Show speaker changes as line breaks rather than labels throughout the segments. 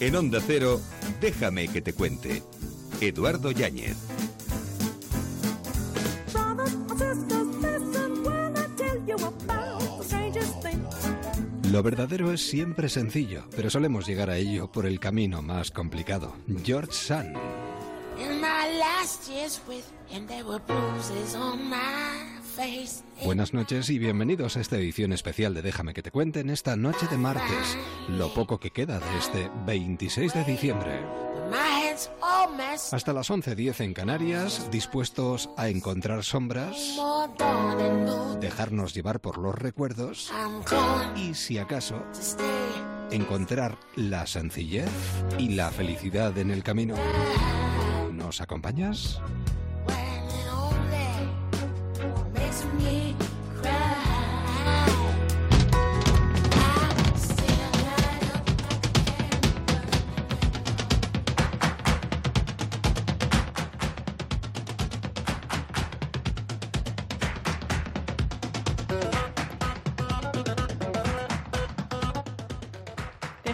En Onda Cero, déjame que te cuente. Eduardo Yáñez.
Lo verdadero es siempre sencillo, pero solemos llegar a ello por el camino más complicado. George Sand. Buenas noches y bienvenidos a esta edición especial de Déjame que te cuente en esta noche de martes, lo poco que queda de este 26 de diciembre. Hasta las 11.10 en Canarias, dispuestos a encontrar sombras, dejarnos llevar por los recuerdos y, si acaso, encontrar la sencillez y la felicidad en el camino. ¿Nos acompañas?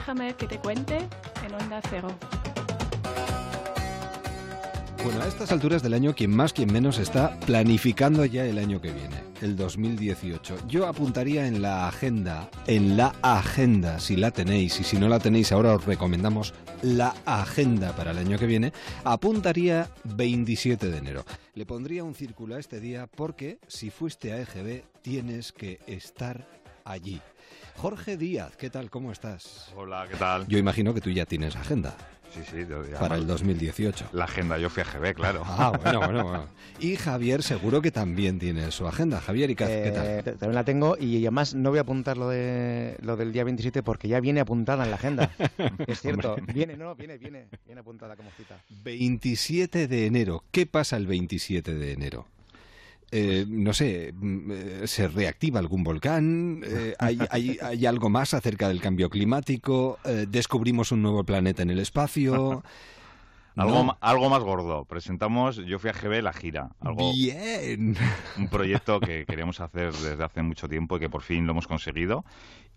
Déjame que te cuente en Onda Cero.
Bueno, a estas alturas del año, quien más, quien menos está planificando ya el año que viene, el 2018. Yo apuntaría en la agenda, en la agenda, si la tenéis, y si no la tenéis, ahora os recomendamos la agenda para el año que viene, apuntaría 27 de enero. Le pondría un círculo a este día porque si fuiste a EGB tienes que estar allí. Jorge Díaz, ¿qué tal? ¿Cómo estás?
Hola, ¿qué tal?
Yo imagino que tú ya tienes agenda.
Sí, sí, ya
para el 2018.
La agenda, yo fui a GB, claro.
Ah, bueno, bueno, bueno. Y Javier seguro que también tiene su agenda. Javier, ¿y qué, tal?
Eh, también la tengo y además no voy a apuntar lo, de, lo del día 27 porque ya viene apuntada en la agenda. es cierto, viene, no, viene, viene, viene apuntada como cita.
27 de enero. ¿Qué pasa el 27 de enero? Eh, no sé, mm, eh, se reactiva algún volcán, eh, hay, hay, hay, algo más acerca del cambio climático, descubrimos un nuevo planeta en el espacio.
Algo, algo, más gordo. Presentamos, yo fui a GB la gira. Algo,
Bien.
Un proyecto que queríamos hacer desde hace mucho tiempo y que por fin lo hemos conseguido.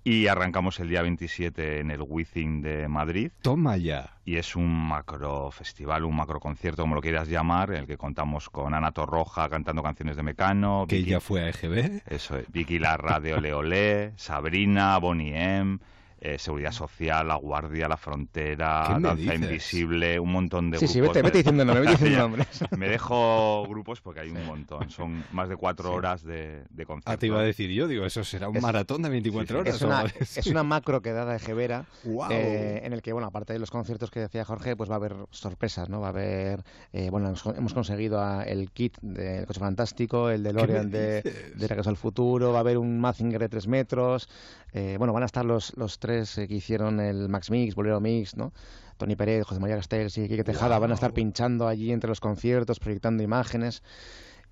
Y arrancamos el día 27 en el Within de Madrid.
Toma ya.
Y es un macro festival, un macro concierto, como lo quieras llamar, en el que contamos con Ana Torroja cantando canciones de Mecano.
Que ya fue a EGB.
Eso es. Vicky Larra de Ole Ole, Sabrina, Bonnie M. Eh, seguridad Social, La Guardia, La Frontera, Danza Invisible, un montón de
sí,
grupos.
Sí, vete, vete diciendo nombres, vete diciendo nombres.
Me dejo grupos porque hay un montón. Son más de cuatro horas de, de concierto.
Ah, te iba a decir yo, digo, eso será un
es,
maratón de 24 horas.
Es una, es una macro quedada de Jevera wow. eh, en el que, bueno, aparte de los conciertos que decía Jorge, pues va a haber sorpresas, ¿no? Va a haber, eh, bueno, hemos conseguido a, el kit del Coche Fantástico, el de Lorian de, de Regreso al Futuro, va a haber un Mazinger de 3 metros, eh, bueno, van a estar los, los tres que hicieron el Max Mix, Bolero Mix, ¿no? Tony Pérez, José María Castells y Quique Tejada wow. van a estar pinchando allí entre los conciertos, proyectando imágenes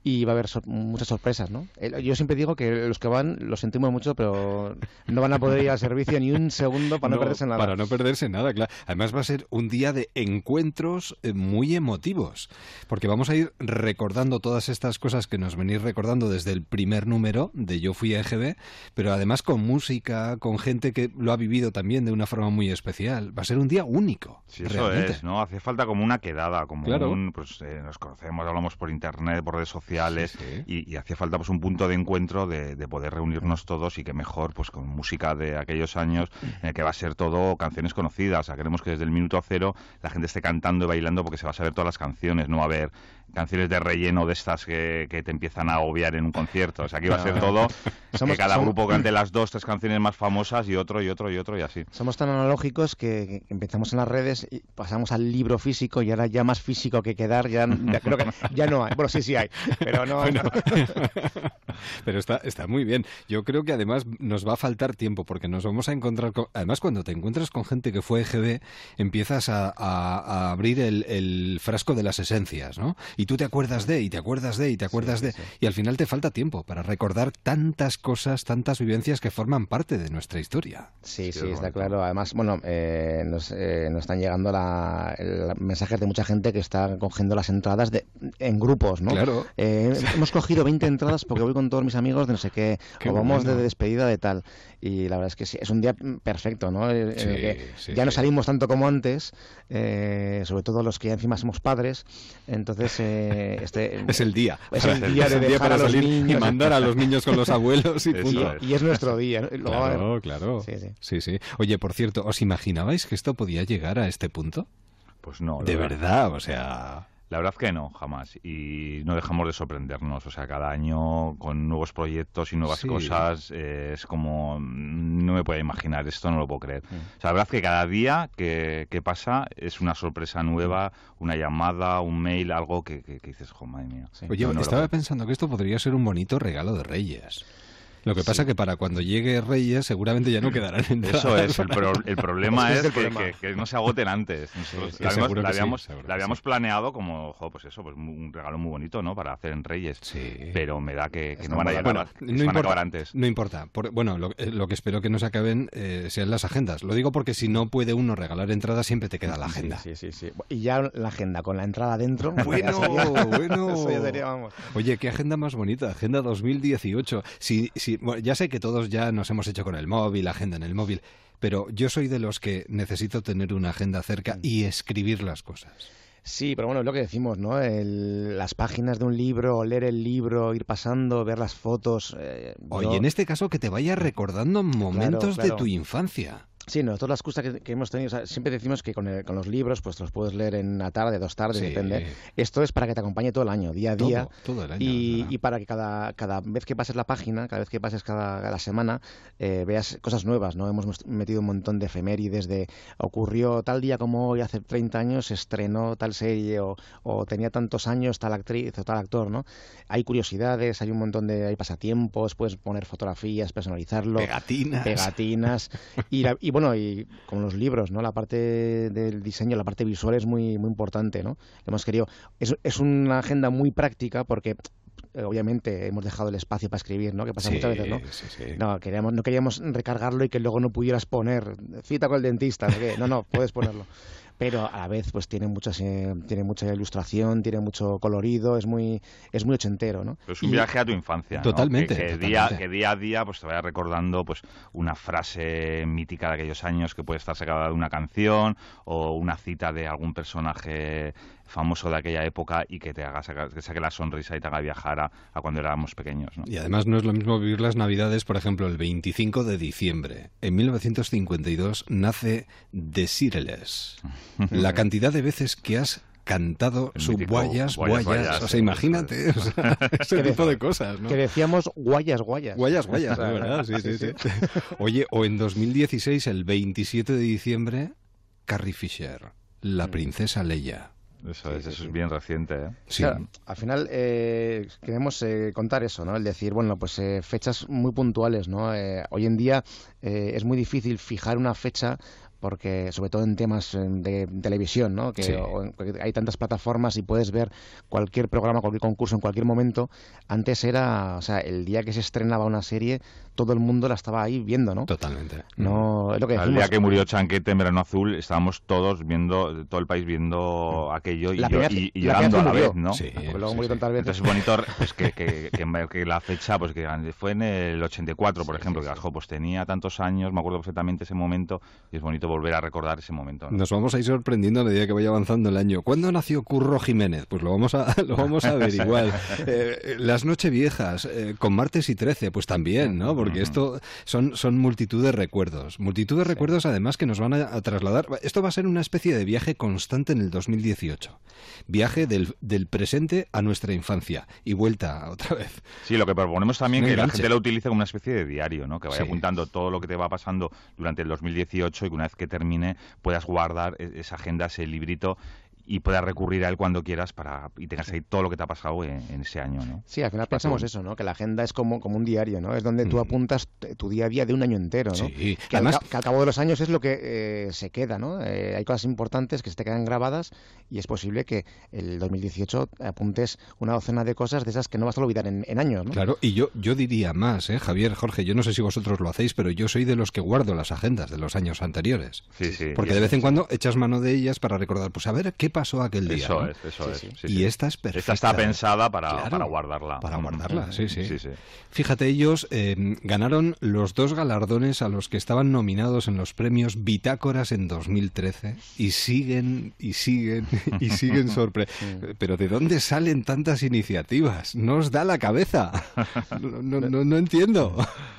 y va a haber sor muchas sorpresas, ¿no? Yo siempre digo que los que van lo sentimos mucho, pero no van a poder ir al servicio ni un segundo para no, no perderse nada.
Para no perderse nada, claro. Además va a ser un día de encuentros muy emotivos, porque vamos a ir recordando todas estas cosas que nos venís recordando desde el primer número de Yo Fui a EGB, pero además con música, con gente que lo ha vivido también de una forma muy especial. Va a ser un día único.
Sí, eso realmente. es, ¿no? Hace falta como una quedada, como
claro.
un, pues eh, nos conocemos, hablamos por internet, por redes sociales, Sí, sí. Y, y, hacía falta pues un punto de encuentro de, de, poder reunirnos todos y que mejor pues con música de aquellos años en el que va a ser todo canciones conocidas. O sea, queremos que desde el minuto cero la gente esté cantando y bailando porque se va a saber todas las canciones, no va a haber canciones de relleno de estas que, que te empiezan a agobiar en un concierto. O sea, aquí va a ser todo somos, que cada somos, grupo cante las dos, tres canciones más famosas y otro y otro y otro y así.
Somos tan analógicos que, empezamos en las redes y pasamos al libro físico y ahora ya más físico que quedar, ya, ya creo que ya no hay. Bueno, sí, sí hay, pero no.
Bueno, pero está, está muy bien. Yo creo que además nos va a faltar tiempo porque nos vamos a encontrar con... Además, cuando te encuentras con gente que fue EGB, empiezas a, a, a abrir el, el, frasco de las esencias, ¿no? Y tú te acuerdas de, y te acuerdas de, y te acuerdas de, y al final te falta tiempo para recordar tantas cosas, tantas vivencias que forman parte de nuestra historia.
Sí, sí, está claro. Además, bueno, eh, nos, eh, nos, están llegando la, mensajes de mucha gente que está cogiendo las entradas de, en grupos, ¿no?
Claro.
Eh, hemos cogido 20 entradas porque voy con todos mis amigos de no sé qué, o vamos de despedida de tal. Y la verdad es que sí, es un día perfecto, ¿no? ya no salimos tanto como antes, sobre todo los que encima somos padres. Entonces, este
es el día.
Es el día de dejar a los niños.
y mandar a los niños con los abuelos y punto.
Y, es nuestro día.
Claro, claro. Sí sí. Oye, por cierto, ¿os imaginabais que esto podía llegar a este punto?
Pues no.
De verdad, o sea...
La verdad que no, jamás. Y no dejamos de sorprendernos. O sea, cada año con nuevos proyectos y nuevas cosas eh, es como... No me puedo imaginar, esto no lo puedo creer. Mm. O sea, la verdad que cada día que, pasa es una sorpresa nueva, una llamada, un mail, algo que, dices, jo, madre mía.
Oye, estaba pensando que esto podría ser un bonito regalo de Reyes. Lo que pasa es que para cuando llegue Reyes seguramente ya no quedarán entradas.
Eso es, el, el problema es, que, no se agoten antes. la, habíamos, la, habíamos, planeado como, pues eso, pues un regalo muy bonito, ¿no? Para hacer en Reyes. Pero me da que, no van a llegar, no importa, antes.
No importa. bueno, lo, eh, lo, que espero que no se acaben eh, sean las agendas. Lo digo porque si no puede uno regalar entradas, siempre te queda la agenda.
Sí, sí, sí. Y ya la agenda con la entrada dentro.
Bueno, bueno. Oye, qué agenda más bonita. Agenda 2018. Si, si ya sé que todos ya nos hemos hecho con el móvil, agenda en el móvil, pero yo soy de los que necesito tener una agenda cerca y escribir las cosas.
Sí, pero bueno, es lo que decimos, ¿no? las páginas de un libro, leer el libro, ir pasando, ver las fotos.
Eh, Oye, en este caso que te vaya recordando momentos de tu infancia.
Sí, nosotros las cosas que, hemos tenido, siempre decimos que con, los libros, pues los puedes leer en una tarde, dos tardes, depende. Esto es para que te acompañe todo el año, día a día.
Todo, el año.
Y, para que cada, cada vez que pases la página, cada vez que pases cada, la semana, eh, veas cosas nuevas, ¿no? Hemos metido un montón de efemérides de ocurrió tal día como hoy, hace 30 años, estrenó tal serie, o, tenía tantos años tal actriz o tal actor, ¿no? Hay curiosidades, hay un montón de hay pasatiempos, puedes poner fotografías, personalizarlo.
Pegatinas.
Pegatinas. y, y bueno, y con los libros, ¿no? La parte del diseño, la parte visual es muy, muy importante, ¿no? Hemos querido... Es, es una agenda muy práctica porque eh, obviamente hemos dejado el espacio para escribir, ¿no? Que pasa muchas veces, ¿no? No, queríamos, no queríamos recargarlo y que luego no pudieras poner cita con el dentista, ¿no? No, no, puedes ponerlo pero a la vez pues tiene muchas eh, tiene mucha ilustración tiene mucho colorido es muy es muy ochentero no
es un viaje a tu infancia
totalmente,
Que, Día, que día a día pues te vaya recordando pues una frase mítica de aquellos años que puede estar sacada de una canción o una cita de algún personaje famoso de aquella época y que te haga que saque la sonrisa y te haga viajar a, cuando éramos pequeños.
Y además no es lo mismo vivir las Navidades, por ejemplo, el 25 de diciembre. En 1952 nace The Sireles. la cantidad de veces que has cantado su guayas, guayas, O sea, imagínate, ese tipo de cosas, ¿no?
Que decíamos guayas, guayas.
Guayas, guayas, verdad, sí, sí, sí. Oye, o en 2016, el 27 de diciembre, Carrie Fisher, la mm. princesa Leia.
Eso es, eso es bien reciente. ¿eh?
Sí. al final eh, queremos eh, contar eso, ¿no? El decir, bueno, pues eh, fechas muy puntuales, ¿no? hoy en día es muy difícil fijar una fecha porque sobre todo en temas de televisión, ¿no? Que hay tantas plataformas y puedes ver cualquier programa, cualquier concurso en cualquier momento. Antes era, o sea, el día que se estrenaba una serie, todo el mundo la estaba ahí viendo, ¿no?
Totalmente.
No, es lo que
El día que murió Chanquete en Verano Azul, estábamos todos viendo, todo el país viendo aquello y, llorando a la vez, ¿no?
Sí, luego murió tantas veces.
Entonces es bonito pues, que, que, que, la fecha, pues que fue en el 84, por ejemplo, que pues tenía tantos años, me acuerdo perfectamente ese momento, y es bonito volver a recordar ese momento.
Nos vamos a ir sorprendiendo a medida que vaya avanzando el año. ¿Cuándo nació Curro Jiménez? Pues lo vamos a, lo vamos a averiguar. Eh, las Nocheviejas, eh, con martes y 13, pues también, ¿no? Porque esto son, son multitud de recuerdos. Multitud de recuerdos además que nos van a, trasladar. Esto va a ser una especie de viaje constante en el 2018. Viaje del, del presente a nuestra infancia y vuelta otra vez.
Sí, lo que proponemos también es que la gente lo utilice como una especie de diario, ¿no? Que vaya apuntando todo lo que te va pasando durante el 2018 y que una vez que termine puedas guardar e-, esa agenda, ese librito y puedas recurrir a él cuando quieras para y tengas ahí todo lo que te ha pasado en, ese año, ¿no?
Sí, al final pensamos eso, ¿no? Que la agenda es como, como un diario, ¿no? Es donde tú apuntas tu día a día de un año entero, ¿no?
Sí.
Que, al, cabo de los años es lo que eh, se queda, ¿no? Eh, hay cosas importantes que se te quedan grabadas y es posible que el 2018 apuntes una docena de cosas de esas que no vas a olvidar en, años, ¿no?
Claro, y yo, yo diría más, ¿eh? Javier, Jorge, yo no sé si vosotros lo hacéis, pero yo soy de los que guardo las agendas de los años anteriores.
Sí, sí.
Porque de vez en cuando echas mano de ellas para recordar, pues a ver qué pasó aquel día.
Eso es, eso es.
y esta es perfecta.
Esta está pensada para, para guardarla.
Para guardarla, sí, sí. Fíjate, ellos eh, ganaron los dos galardones a los que estaban nominados en los premios Bitácoras en 2013 y siguen y siguen y siguen sorpre. Pero ¿de dónde salen tantas iniciativas? No os da la cabeza. No, no, no, entiendo.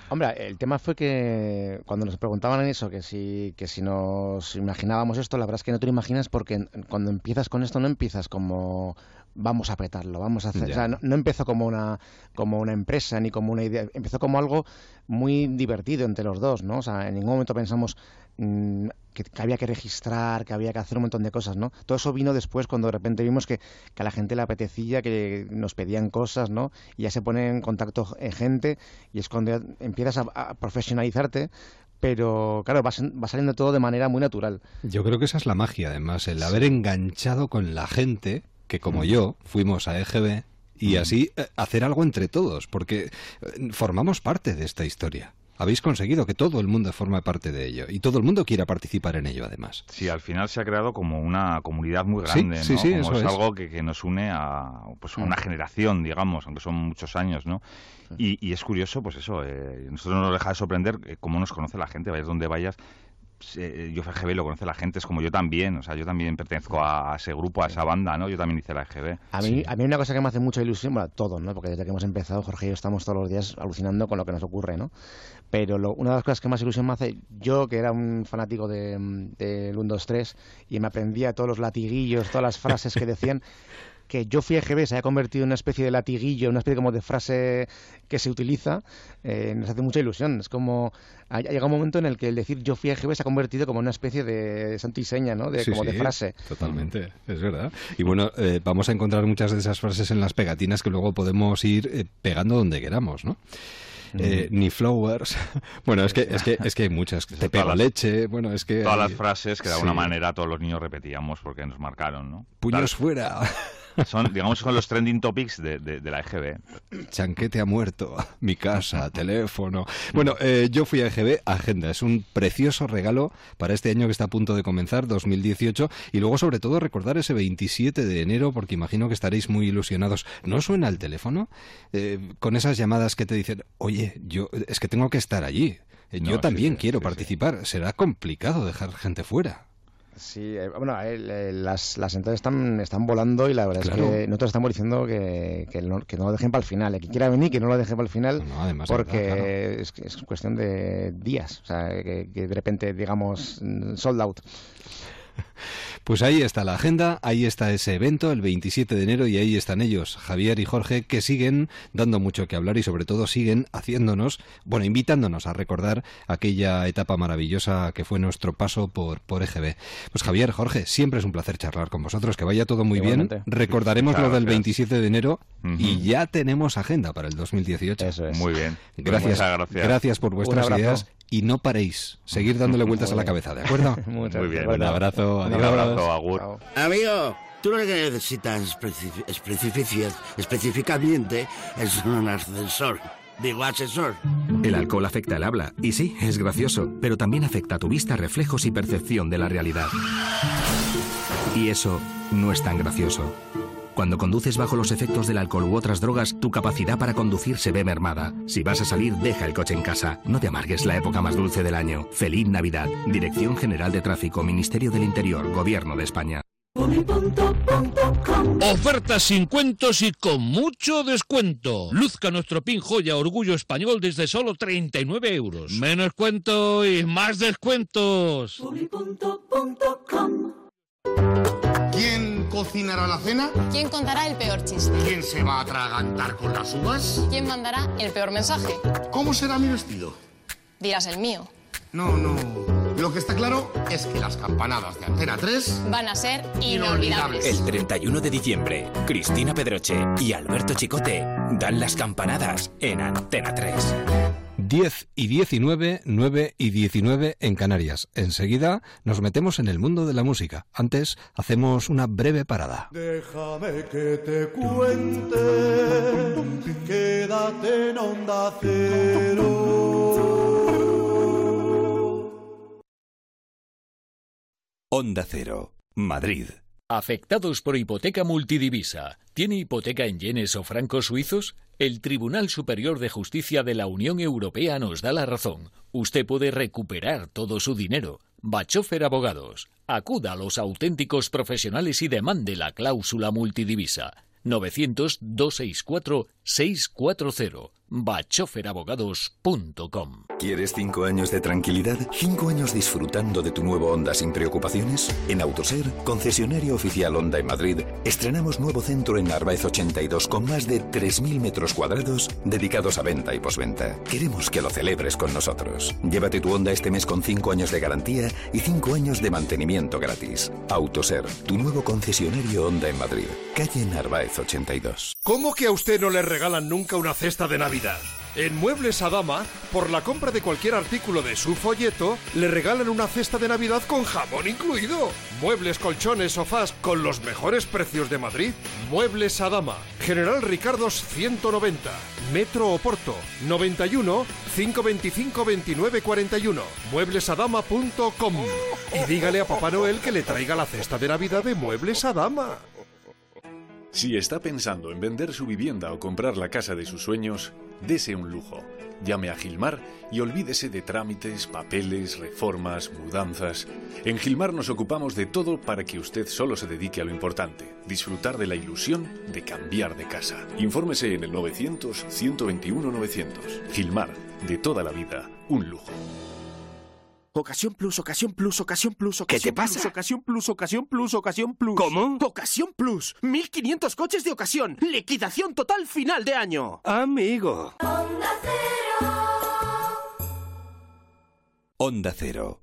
Hombre, el tema fue que cuando nos preguntaban eso, que si, que si nos imaginábamos esto, la verdad es que no te lo imaginas porque cuando empiezas con esto no empiezas como vamos a apretarlo, vamos a hacer. O sea, no, empezó como una, como una empresa ni como una idea, empezó como algo muy divertido entre los dos, ¿no? O sea, en ningún momento pensamos mm, que, había que registrar, que había que hacer un montón de cosas, ¿no? Todo eso vino después cuando de repente vimos que, a la gente le apetecía, que nos pedían cosas, ¿no? Y ya se pone en contacto eh, gente y es cuando empiezas a, profesionalizarte pero claro, va, va, saliendo todo de manera muy natural.
Yo creo que esa es la magia, además, el haber enganchado con la gente que como yo fuimos a EGB y así eh, hacer algo entre todos, porque eh, formamos parte de esta historia. Habéis conseguido que todo el mundo forme parte de ello y todo el mundo quiera participar en ello, además.
Sí, al final se ha creado como una comunidad muy grande,
sí,
¿no?
Sí,
es,
algo
que, nos une a pues, una mm. generación, digamos, aunque son muchos años, ¿no? Y, es curioso, pues eso, eh, nosotros no nos deja de sorprender cómo nos conoce la gente, vayas donde vayas, eh, yo FGB lo conoce la gente, es como yo también, o sea, yo también pertenezco a, ese grupo, a esa banda, ¿no? Yo también hice la EGB.
A mí, a mí una cosa que me hace mucha ilusión, bueno, todo, ¿no? Porque desde que hemos empezado, Jorge y yo estamos todos los días alucinando con lo que nos ocurre, ¿no? Pero una de las cosas que más ilusión me hace, yo que era un fanático de, de 1, 2, 3 y me aprendía todos los latiguillos, todas las frases que decían, que yo fui EGB se haya convertido en una especie de latiguillo, una especie como de frase que se utiliza, eh, nos hace mucha ilusión. Es como, ha llegado un momento en el que el decir yo fui EGB se ha convertido como una especie de santo y seña, ¿no? De, como de frase.
Totalmente, es verdad. Y bueno, eh, vamos a encontrar muchas de esas frases en las pegatinas que luego podemos ir eh, pegando donde queramos, ¿no? Ni flowers. bueno, es que, es que, es que hay muchas. Te pego leche. Bueno, es que.
Todas las frases que de alguna manera todos los niños repetíamos porque nos marcaron, ¿no?
Puños fuera.
Son, digamos, son los trending topics de, de, la EGB.
Chanquete ha muerto, mi casa, teléfono. Bueno, eh, yo fui a EGB, Agenda. Es un precioso regalo para este año que está a punto de comenzar, 2018. Y luego, sobre todo, recordar ese 27 de enero, porque imagino que estaréis muy ilusionados. ¿No suena el teléfono? Eh, con esas llamadas que te dicen, oye, yo es que tengo que estar allí. Eh, yo también quiero participar. Será complicado dejar gente fuera.
Sí, eh, bueno, las, las entradas están, están volando y la verdad es que nosotros estamos diciendo que, que, no, que no lo dejen para el final. El que quiera venir, que no lo deje para el final, porque es, es, cuestión de días. O sea, que, que de repente, digamos, sold out.
Pues ahí está la agenda, ahí está ese evento el 27 de enero y ahí están ellos, Javier y Jorge, que siguen dando mucho que hablar y sobre todo siguen haciéndonos, bueno, invitándonos a recordar aquella etapa maravillosa que fue nuestro paso por, por EGB. Pues Javier, Jorge, siempre es un placer charlar con vosotros, que vaya todo muy bien. Recordaremos lo del 27 de enero y ya tenemos agenda para el 2018.
Eso es.
Muy bien.
Gracias.
gracias.
Gracias por vuestras ideas y no paréis. Seguir dándole vueltas a la cabeza, ¿de acuerdo?
Muy bien.
Un abrazo.
Un abrazo, Agur.
Amigo, tú lo que necesitas específicamente es un ascensor. Digo ascensor.
El alcohol afecta el habla, y sí, es gracioso, pero también afecta tu vista, reflejos y percepción de la realidad. Y eso no es tan gracioso. Cuando conduces bajo los efectos del alcohol u otras drogas, tu capacidad para conducir se ve mermada. Si vas a salir, deja el coche en casa. No te amargues la época más dulce del año. Feliz Navidad. Dirección General de Tráfico, Ministerio del Interior, Gobierno de España.
Ofertas sin cuentos y con mucho descuento. Luzca nuestro pin joya Orgullo Español desde solo 39 euros. Menos cuento y más descuentos.
¿Quién cocinará la cena?
¿Quién contará el peor chiste?
¿Quién se va a atragantar con las uvas?
¿Quién mandará el peor mensaje?
¿Cómo será mi vestido?
Dirás el mío.
No, no. Lo que está claro es que las campanadas de Antena 3
van a ser inolvidables.
El 31 de diciembre, Cristina Pedroche y Alberto Chicote dan las campanadas en Antena 3.
10 y 19, 9 y 19 en Canarias. Enseguida nos metemos en el mundo de la música. Antes hacemos una breve parada.
Déjame que te cuente, quédate en onda cero.
Onda Cero, Madrid.
Afectados por hipoteca multidivisa. ¿Tiene hipoteca en yenes o francos suizos? El Tribunal Superior de Justicia de la Unión Europea nos da la razón. Usted puede recuperar todo su dinero. Bachofer Abogados. Acuda a los auténticos profesionales y demande la cláusula multidivisa. 900-264-640. bachoferabogados.com
¿Quieres cinco años de tranquilidad? ¿Cinco años disfrutando de tu nuevo Honda sin preocupaciones? En Autoser, concesionario oficial Honda en Madrid, estrenamos nuevo centro en Narváez 82 con más de 3.000 metros cuadrados dedicados a venta y posventa. Queremos que lo celebres con nosotros. Llévate tu Honda este mes con cinco años de garantía y cinco años de mantenimiento gratis. Autoser, tu nuevo concesionario Honda en Madrid. Calle Narváez 82.
¿Cómo que a usted no le regalan nunca una cesta de Navidad? En Muebles Adama, por la compra de cualquier artículo de su folleto, le regalan una cesta de Navidad con jamón incluido. Muebles, colchones, sofás con los mejores precios de Madrid. Muebles Adama, General Ricardos 190, Metro Oporto, 91 525 29 41, mueblesadama.com. Y dígale a Papá Noel que le traiga la cesta de Navidad de Muebles Adama.
Si está pensando en vender su vivienda o comprar la casa de sus sueños, dese un lujo. Llame a Gilmar y olvídese de trámites, papeles, reformas, mudanzas. En Gilmar nos ocupamos de todo para que usted solo se dedique a lo importante, disfrutar de la ilusión de cambiar de casa. Infórmese en el 900-121-900. Gilmar, de toda la vida, un lujo.
Ocasión Plus, Ocasión Plus, Ocasión Plus,
¿Qué
Ocasión
te pasa?
Plus, Ocasión Plus, Ocasión Plus, Ocasión Plus.
¿Cómo?
Ocasión Plus. 1500 coches de ocasión. Liquidación total final de año.
Amigo.
Onda Cero.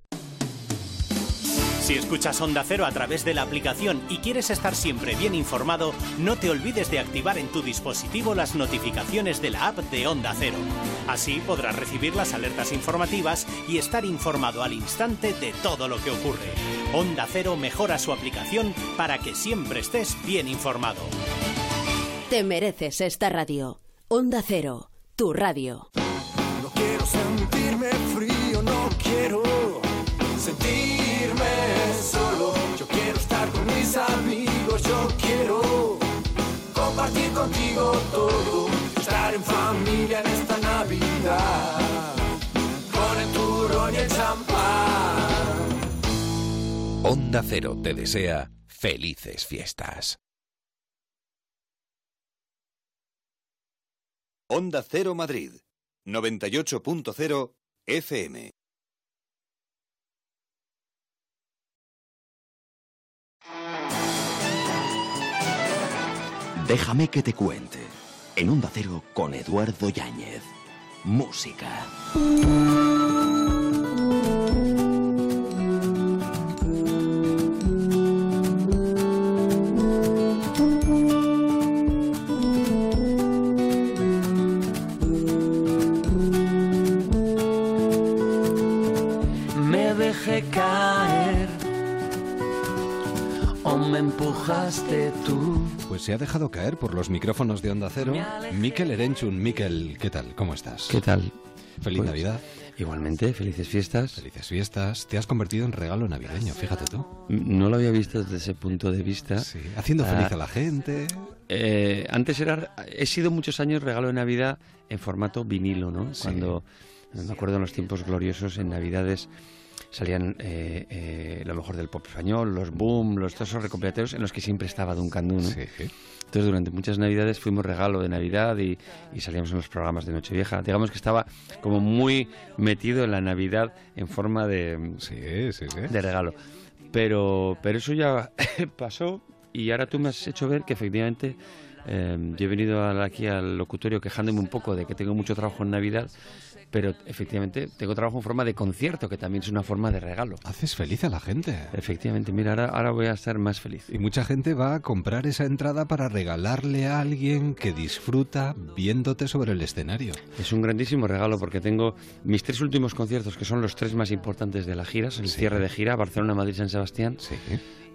Si escuchas Onda Cero a través de la aplicación y quieres estar siempre bien informado, no te olvides de activar en tu dispositivo las notificaciones de la app de Onda Cero. Así podrás recibir las alertas informativas y estar informado al instante de todo lo que ocurre. Onda Cero mejora su aplicación para que siempre estés bien informado.
Te mereces esta radio. Onda Cero, tu radio.
No quiero sentirme frío, no quiero sentirme mis amigos, yo quiero compartir contigo todo. Estar en familia en esta Navidad. Con el turrón y el champán.
Onda Cero te desea felices fiestas. Onda Cero Madrid, 98.0 FM.
Déjame que te cuente. En Onda Cero con Eduardo Yáñez. Música.
Me empujaste tú.
Pues se ha dejado caer por los micrófonos de Onda Cero Miquel Erenchun. Miquel, ¿qué tal? ¿Cómo estás?
¿Qué tal?
Feliz
Pues,
Navidad.
Igualmente, felices fiestas.
Felices fiestas. Te has convertido en regalo navideño, fíjate tú.
No lo había visto desde ese punto de vista.
Sí, haciendo feliz
Ah,
a la gente.
eh, antes era, he sido muchos años regalo de Navidad en formato vinilo, ¿no?
Sí.
Cuando me acuerdo en los tiempos gloriosos en Navidades salían eh, eh, lo mejor del pop español, los boom, los todos esos recopilatorios en los que siempre estaba Duncan Du, ¿no?
Sí.
Entonces durante muchas Navidades fuimos regalo de Navidad y, y salíamos en los programas de Nochevieja. Digamos que estaba como muy metido en la Navidad en forma de,
Sí, sí, sí.
de regalo. Pero, pero eso ya pasó y ahora tú me has hecho ver que efectivamente Eh, yo he venido aquí al locutorio quejándome un poco de que tengo mucho trabajo en Navidad, pero efectivamente tengo trabajo en forma de concierto, que también es una forma de regalo.
Haces feliz a la gente.
Efectivamente, mira, ahora, ahora voy a estar más feliz.
Y mucha gente va a comprar esa entrada para regalarle a alguien que disfruta viéndote sobre el escenario.
Es un grandísimo regalo porque tengo mis tres últimos conciertos, que son los tres más importantes de la gira, el cierre de gira, Barcelona, Madrid, San Sebastián.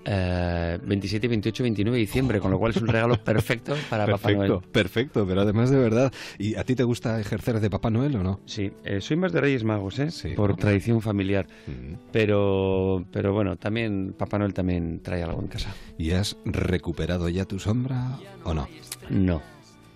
Eh, 27, 28, 29 de diciembre, con lo cual es un regalo perfecto para Papá Noel.
Perfecto, pero además de verdad. ¿Y a ti te gusta ejercer de Papá Noel o no?
Sí, eh, soy más de Reyes Magos, ¿eh? Por tradición familiar. Pero, pero bueno, también Papá Noel también trae algo en casa.
¿Y has recuperado ya tu sombra o no?
No,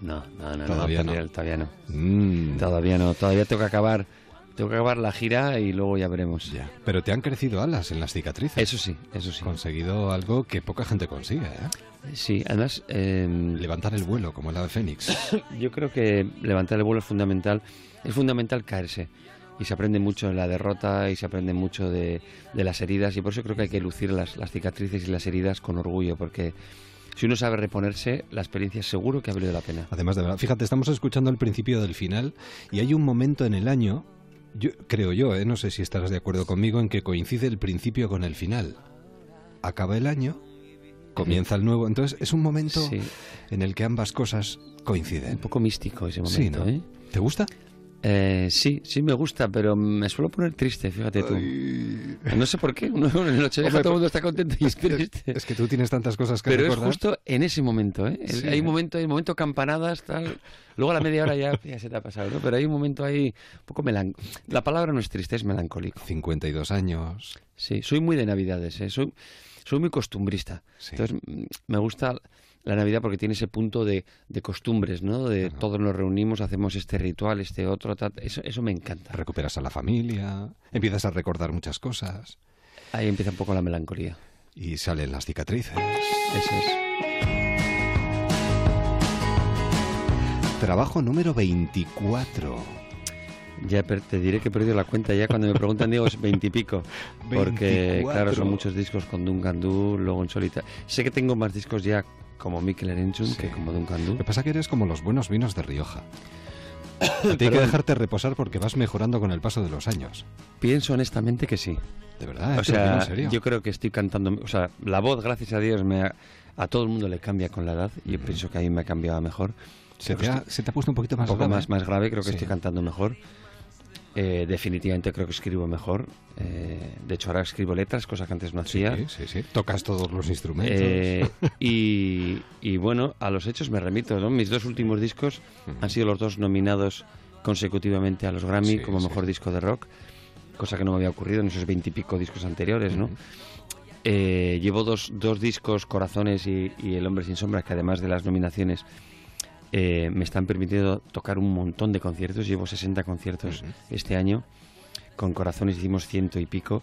no, no, no,
Todavía
no,
no.
todavía no.
Mm.
Todavía no, todavía tengo que acabar, tengo que acabar la gira y luego ya veremos.
Ya. Pero te han crecido alas en las cicatrices.
Eso sí, eso sí.
Conseguido algo que poca gente consigue, ¿eh?
Sí, además... em,
Levantar el vuelo, como el ave fénix.
Yo creo que levantar el vuelo es fundamental. Es fundamental caerse. Y se aprende mucho en la derrota y se aprende mucho de, de las heridas. Y por eso creo que hay que lucir las, las cicatrices y las heridas con orgullo. Porque si uno sabe reponerse, la experiencia seguro que ha valido la pena.
Además de verdad, fíjate, estamos escuchando el principio del final y hay un momento en el año, yo creo yo, ¿eh? no sé si estarás de acuerdo conmigo, en que coincide el principio con el final. Acaba el año, comienza el nuevo, entonces es un momento
Sí.
en el que ambas cosas coinciden.
Un poco místico ese
Sí,
momento,
¿no?
¿eh?
¿Te gusta?
Eh, sí, sí me gusta, pero me suelo poner triste, fíjate tú. No sé por qué. Uno en el Nochevieja todo el mundo está contento y es triste.
Es que tú tienes tantas cosas que
Pero es justo en ese momento, ¿eh?
Sí,
hay un momento, hay un momento campanadas, tal. Luego a la media hora ya, ya se te ha pasado, ¿no? Pero hay un momento ahí un poco melancólico. La palabra no es triste, es melancólico.
52 años.
Sí, soy muy de Navidades, ¿eh? Soy, soy muy costumbrista. Entonces, mm, me gusta la Navidad porque tiene ese punto de, de costumbres, ¿no? De todos nos reunimos, hacemos este ritual, este otro, tal. Eso, eso me encanta.
Recuperas a la familia, empiezas a recordar muchas cosas.
Ahí empieza un poco la melancolía.
Y salen las cicatrices.
Eso es.
Trabajo número 24.
Ya te diré que he perdido la cuenta ya cuando me preguntan, digo, es veintipico. Porque,
24.
claro, son muchos discos con Duncan Du, luego en solitario. Sé que tengo más discos ya como Mikel Erenchun que como Duncan Du.
Lo que pasa que eres como los buenos vinos de Rioja. A ti hay que dejarte reposar porque vas mejorando con el paso de los años.
Pienso honestamente que sí.
De verdad,
O sea,
en serio.
yo creo que estoy cantando. O sea, la voz, gracias a Dios, me ha- a todo el mundo le cambia con la edad. Y yo pienso que a mí me ha cambiado mejor.
Se te, ha,
estoy-
se te ha puesto un poquito más
un poco
grave.
más, más grave, creo que
Sí.
estoy cantando mejor. Eh, definitivamente creo que escribo mejor. Eh, de hecho, ahora escribo letras, cosa que antes no hacía.
Sí, sí, sí. Tocas todos los instrumentos.
Eh, y, y bueno, a los hechos me remito. ¿no? Mis dos últimos discos han sido los dos nominados consecutivamente a los Grammy
Sí,
como
sí.
mejor disco de rock, cosa que no me había ocurrido en esos veintipico discos anteriores, ¿no? Eh, llevo dos, dos discos, Corazones y, y El Hombre Sin Sombras, que además de las nominaciones eh, me están permitiendo tocar un montón de conciertos. Llevo 60 conciertos este año. Con Corazones hicimos ciento y pico,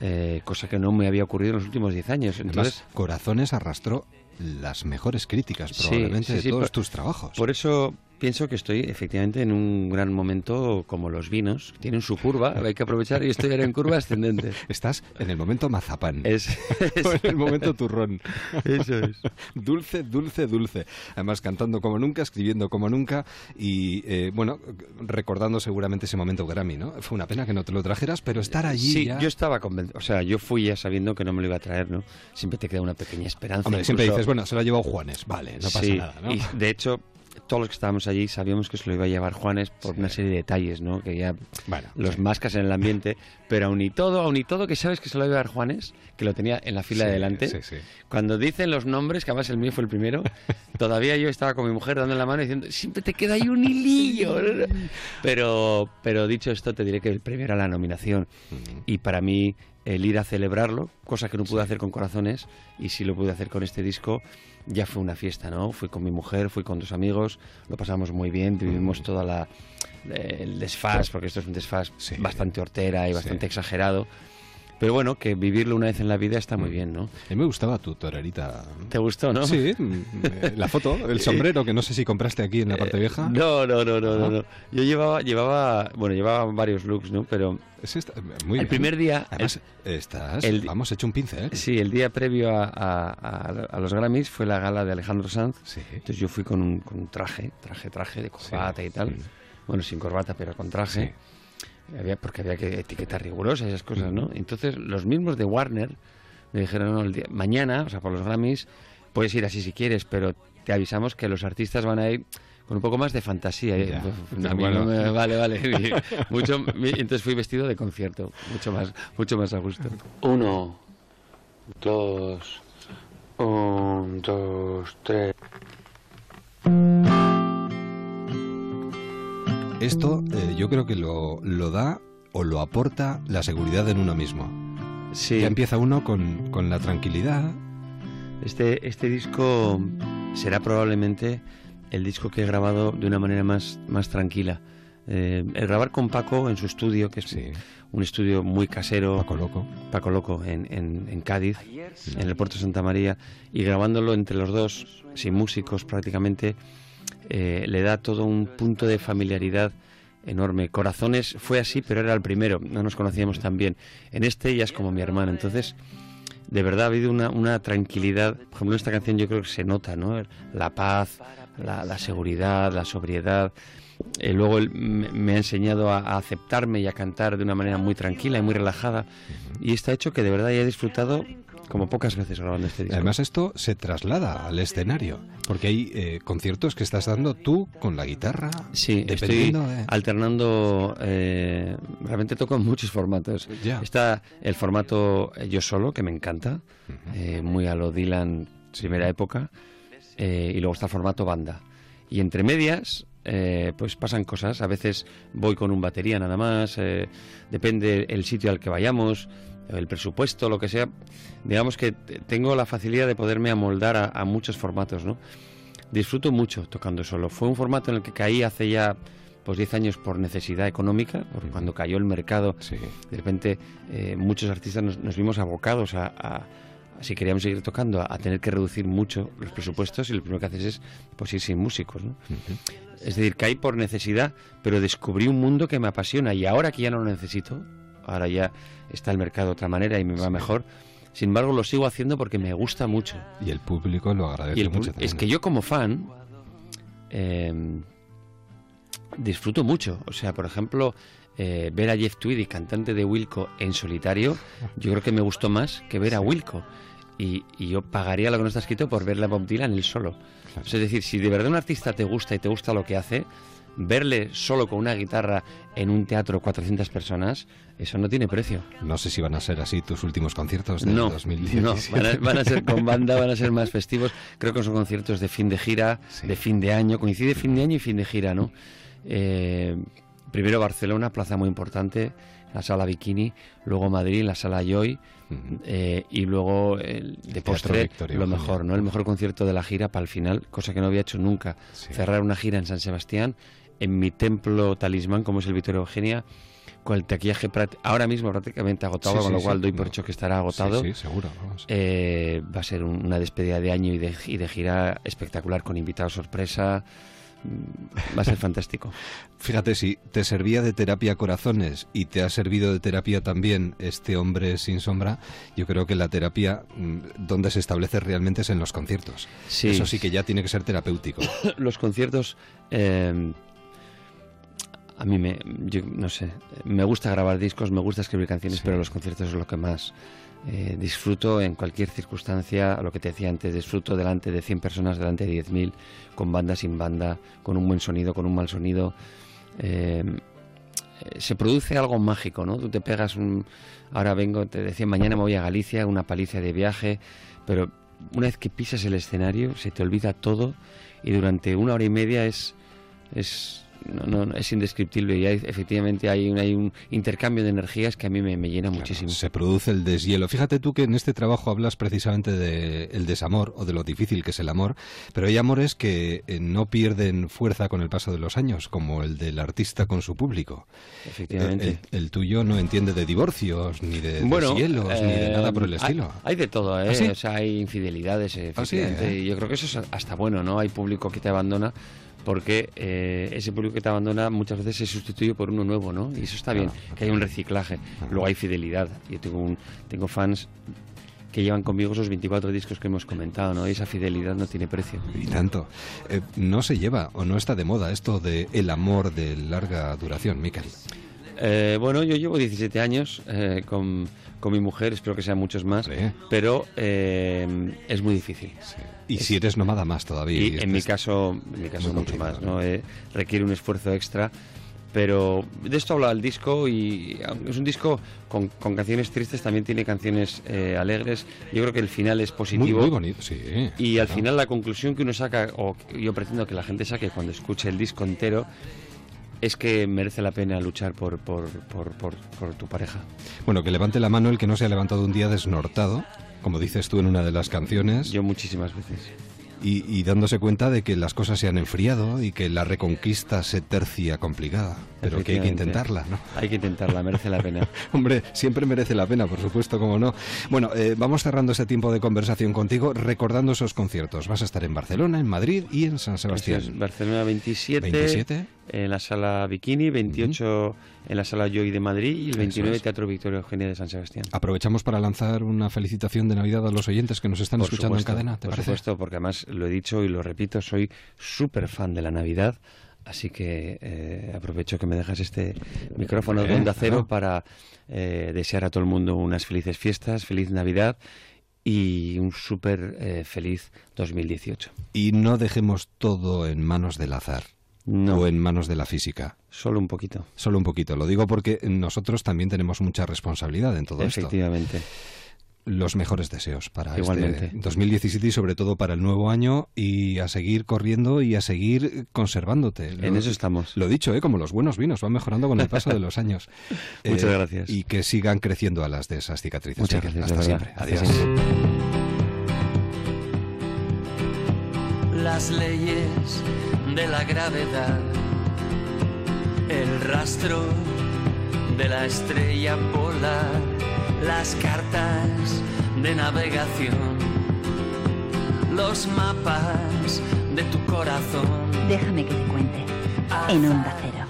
eh, cosa que no me había ocurrido en los últimos 10 años. Entonces,
Además, Corazones arrastró las mejores críticas probablemente
sí,
de todos
por-
tus trabajos.
Por eso pienso que estoy efectivamente en un gran momento como los vinos. Tienen su curva, hay que aprovechar y estoy ahora en curva ascendente.
Estás en el momento mazapán.
Es,
O en el momento turrón.
Eso es.
Dulce, dulce, dulce. Además, cantando como nunca, escribiendo como nunca y, eh, bueno, recordando seguramente ese momento Grammy, ¿no? Fue una pena que no te lo trajeras, pero estar allí
Sí,
ya...
yo estaba convencido. O sea, yo fui ya sabiendo que no me lo iba a traer, ¿no? Siempre te queda una pequeña esperanza.
Hombre, siempre dices, bueno, se lo ha llevado Juanes. Vale, no pasa
Sí,
nada, ¿no?
Y de hecho, todos los que estábamos allí sabíamos que se lo iba a llevar Juanes por una serie de detalles, ¿no? Que ya
Bueno,
los mascas en el ambiente, pero aun y todo, aun y todo que sabes que se lo iba a llevar Juanes, que lo tenía en la fila
Sí,
de delante.
sí, sí.
Cuando dicen los nombres, que además el mío fue el primero, todavía yo estaba con mi mujer dando la mano diciendo, siempre te queda ahí un hilillo. Pero, pero dicho esto, te diré que el premio era la nominación. Y para mí, el ir a celebrarlo, cosa que no pude hacer con Corazones, y sí lo pude hacer con este disco, ya fue una fiesta, ¿no? Fui con mi mujer, fui con dos amigos, lo pasamos muy bien, vivimos toda la el desfaz, porque esto es un desfaz bastante hortera y bastante exagerado. Pero bueno, que vivirlo una vez en la vida está muy bien, ¿no?
A mí me gustaba tu torerita.
¿Te gustó, no?
Sí, mm, eh, la foto, el sombrero que no sé si compraste aquí en la parte vieja.
No, no, no, no, no, no. Yo llevaba, llevaba, bueno, llevaba varios looks, ¿no? Pero
muy
el primer día,
estás,
el-
vamos, hecho un pincel.
Sí, el día previo a, los Grammys fue la gala de Alejandro Sanz. Entonces yo fui con un, con un traje, traje, traje de corbata y tal. Bueno, sin corbata, pero con traje. Había, porque había que etiquetar rigurosa y esas cosas, ¿no? Entonces los mismos de Warner me dijeron, no, el día- mañana, o sea, por los Grammys, puedes ir así si quieres, pero te avisamos que los artistas van a ir con un poco más de fantasía. Y,
Ya.
a mí
Bueno.
no me- vale, vale. Y mucho, mi- entonces fui vestido de concierto, mucho más, mucho más a gusto. Uno, dos, un, dos, tres.
Esto eh, yo creo que lo, lo da o lo aporta la seguridad en uno mismo.
Sí.
Ya empieza uno con, con la tranquilidad.
Este, este disco será probablemente el disco que he grabado de una manera más, más tranquila. Eh, el grabar con Paco en su estudio, que es un estudio muy casero.
Paco Loco.
Paco Loco, en, en- en Cádiz, en el puerto de Santa María, y grabándolo entre los dos, sin músicos prácticamente, eh, le da todo un punto de familiaridad enorme. Corazones fue así, pero era el primero, no nos conocíamos tan bien. En este ya es como mi hermana, entonces de verdad ha habido una, una tranquilidad. Por ejemplo, en esta canción yo creo que se nota, ¿no? La paz, la, la seguridad, la sobriedad. Eh, luego él me, ha enseñado a, a aceptarme y a cantar de una manera muy tranquila y muy relajada. Y esto ha hecho que de verdad haya disfrutado como pocas veces grabando este disco.
Además esto se traslada al escenario, porque hay eh, conciertos que estás dando tú con la guitarra.
Sí, estoy
de-
alternando. eh, realmente toco en muchos formatos. Está el formato eh, yo solo, que me encanta, eh, muy a lo Dylan, primera época. eh, y luego está el formato banda. Y entre medias, eh, pues pasan cosas. A veces voy con un batería nada más, eh, depende el sitio al que vayamos, el presupuesto, lo que sea. Digamos que tengo la facilidad de poderme amoldar a, a muchos formatos, ¿no? Disfruto mucho tocando solo. Fue un formato en el que caí hace ya pues 10 años por necesidad económica, porque cuando cayó el mercado, de repente eh, muchos artistas nos, nos vimos abocados a, a- si queríamos seguir tocando, a, a tener que reducir mucho los presupuestos y lo primero que haces es pues ir sin músicos, ¿no? Es decir, caí por necesidad, pero descubrí un mundo que me apasiona y ahora que ya no lo necesito, ahora ya está el mercado de otra manera y me va mejor, sin embargo lo sigo haciendo porque me gusta mucho.
Y el público lo agradece
Y el
mucho.
pub- es
también.
que yo como fan eh, disfruto mucho. O sea, por ejemplo, eh, ver a Jeff Tweedy, cantante de Wilco, en solitario, yo creo que me gustó más que ver a Wilco. Y, y yo pagaría lo que no está escrito por verle a Bob Dylan él solo. Es decir, si de verdad un artista te gusta y te gusta lo que hace, verle solo con una guitarra en un teatro 400 personas, eso no tiene precio.
No sé si van a ser así tus últimos conciertos del
No,
2017.
no, van a, van a ser con banda, van a ser más festivos. Creo que son conciertos de fin de gira, de fin de año. Coincide fin de año y fin de gira, ¿no? Eh, primero Barcelona, plaza muy importante, la sala Bikini. Luego Madrid, la sala Joy. eh, y luego el, de postre,
Victoria
lo mejor, ¿no? El mejor concierto de la gira para el final, cosa que no había hecho nunca. Cerrar una gira en San Sebastián, en mi templo talismán, como es el Victoria Eugenia, con el taquillaje ahora mismo prácticamente agotado,
Sí,
con
sí,
lo cual doy por
No.
hecho que estará agotado.
Sí, sí, seguro. vamos.
Eh, va a ser un- una despedida de año y de, y de gira espectacular con invitados sorpresa. Va a ser fantástico.
Fíjate, si te servía de terapia corazones y te ha servido de terapia también este hombre sin sombra, yo creo que la terapia mm, donde se establece realmente es en los conciertos.
Sí.
Eso sí que ya tiene que ser terapéutico.
Los conciertos, eh, a mí me, yo no sé, me gusta grabar discos, me gusta escribir canciones, pero los conciertos es lo que más eh, disfruto en cualquier circunstancia, lo que te decía antes, disfruto delante de 100 personas, delante de 10.000, con banda, sin banda, con un buen sonido, con un mal sonido. Eh, se produce algo mágico, ¿no? Tú te pegas un... Ahora vengo, te decía, mañana me voy a Galicia, una paliza de viaje, pero una vez que pisas el escenario se te olvida todo y durante una hora y media es, es no, no, es indescriptible y hay, efectivamente hay un, hay un intercambio de energías que a mí me, me llena muchísimo.
Se produce el deshielo. Fíjate tú que en este trabajo hablas precisamente del desamor o de lo difícil que es el amor, pero hay amores que eh, no pierden fuerza con el paso de los años, como el del artista con su público.
Efectivamente.
El, tuyo no entiende de divorcios, ni de deshielos, ni de nada por el
eh,
estilo.
Hay, de todo, ¿eh?
¿Ah,
o sea, hay infidelidades, efectivamente.
¿eh?
y yo creo que eso es hasta bueno, ¿no? Hay público que te abandona porque eh, ese público que te abandona muchas veces se sustituye por uno nuevo, ¿no? Y eso está bien, que hay un reciclaje. Luego hay fidelidad. Yo tengo, un, tengo fans que llevan conmigo esos 24 discos que hemos comentado, ¿no? Y esa fidelidad no tiene precio.
Y tanto. Eh, no se lleva o no está de moda esto de el amor de larga duración, Miquel.
Eh, bueno, yo llevo 17 años eh, con, con, mi mujer, espero que sean muchos más, pero eh, es muy difícil.
Y si eres nómada más todavía.
Y en mi caso, en mi caso mucho más, ¿no? requiere un esfuerzo extra. Pero de esto habla el disco y es un disco con, con canciones tristes, también tiene canciones alegres. Yo creo que el final es positivo.
Muy, bonito, sí.
Y al final la conclusión que uno saca, o yo pretendo que la gente saque cuando escuche el disco entero, es que merece la pena luchar por, por, por, por, tu pareja.
Bueno, que levante la mano el que no se ha levantado un día desnortado, como dices tú en una de las canciones.
Yo muchísimas veces.
Y, dándose cuenta de que las cosas se han enfriado y que la reconquista se tercia complicada. Pero que hay que intentarla, ¿no?
Hay que intentarla, merece la pena.
Hombre, siempre merece la pena, por supuesto, como no. Bueno, eh, vamos cerrando ese tiempo de conversación contigo, recordando esos conciertos. Vas a estar en Barcelona, en Madrid y en San Sebastián.
Barcelona 27.
27
en la sala Bikini, 28 en la sala Joy de Madrid y el 29 Teatro Victoria Eugenia de San Sebastián.
Aprovechamos para lanzar una felicitación de Navidad a los oyentes que nos están escuchando en cadena, ¿te
por
parece?
supuesto, porque además lo he dicho y lo repito, soy súper fan de la Navidad. Así que eh, aprovecho que me dejas este micrófono de onda cero para eh, desear a todo el mundo unas felices fiestas, feliz Navidad y un súper eh, feliz 2018.
Y no dejemos todo en manos del azar
no.
o en manos de la física.
Solo un poquito.
Solo un poquito. Lo digo porque nosotros también tenemos mucha responsabilidad en todo
esto. Efectivamente.
Los mejores deseos para
Igualmente.
este 2017 y sobre todo para el nuevo año y a seguir corriendo y a seguir conservándote.
En eso estamos.
Lo dicho, ¿eh? como los buenos vinos, van mejorando con el paso de los años.
Muchas eh, gracias.
Y que sigan creciendo a las de esas cicatrices.
Muchas gracias.
Hasta siempre.
Adiós.
Las leyes de la gravedad, el rastro de la estrella polar, las cartas de navegación, los mapas de tu corazón.
Déjame que te cuente. En Onda Cero.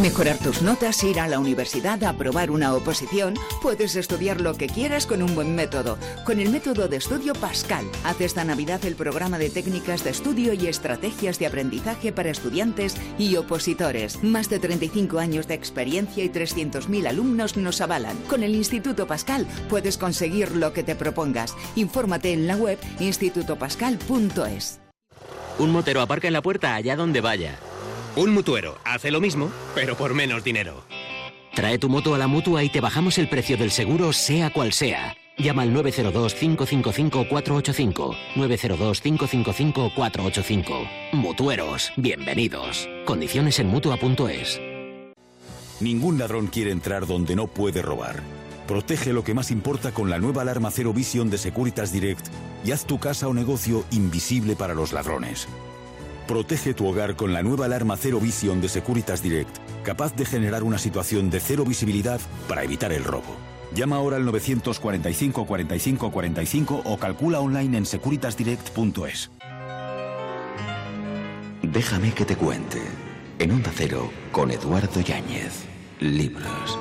Mejorar tus notas, ir a la universidad, aprobar una oposición. Puedes estudiar lo que quieras con un buen método. Con el método de estudio Pascal. Hace esta Navidad el programa de técnicas de estudio y estrategias de aprendizaje para estudiantes y opositores. Más de 35 años de experiencia y 300.000 alumnos nos avalan. Con el Instituto Pascal puedes conseguir lo que te propongas. Infórmate en la web institutopascal.es.
Un motero aparca en la puerta allá donde vaya. Un mutuero hace lo mismo, pero por menos dinero. Trae tu moto a la mutua y te bajamos el precio del seguro, sea cual sea. Llama al 902-555-485. 902-555-485. Mutueros, bienvenidos. Condiciones en mutua.es.
Ningún ladrón quiere entrar donde no puede robar. Protege lo que más importa con la nueva alarma Cero Vision de Securitas Direct y haz tu casa o negocio invisible para los ladrones. Protege tu hogar con la nueva alarma Cero Vision de Securitas Direct, capaz de generar una situación de cero visibilidad para evitar el robo. Llama ahora al 945 45 45 o calcula online en securitasdirect.es.
Déjame que te cuente. En Onda Cero, con Eduardo Yáñez. Libros.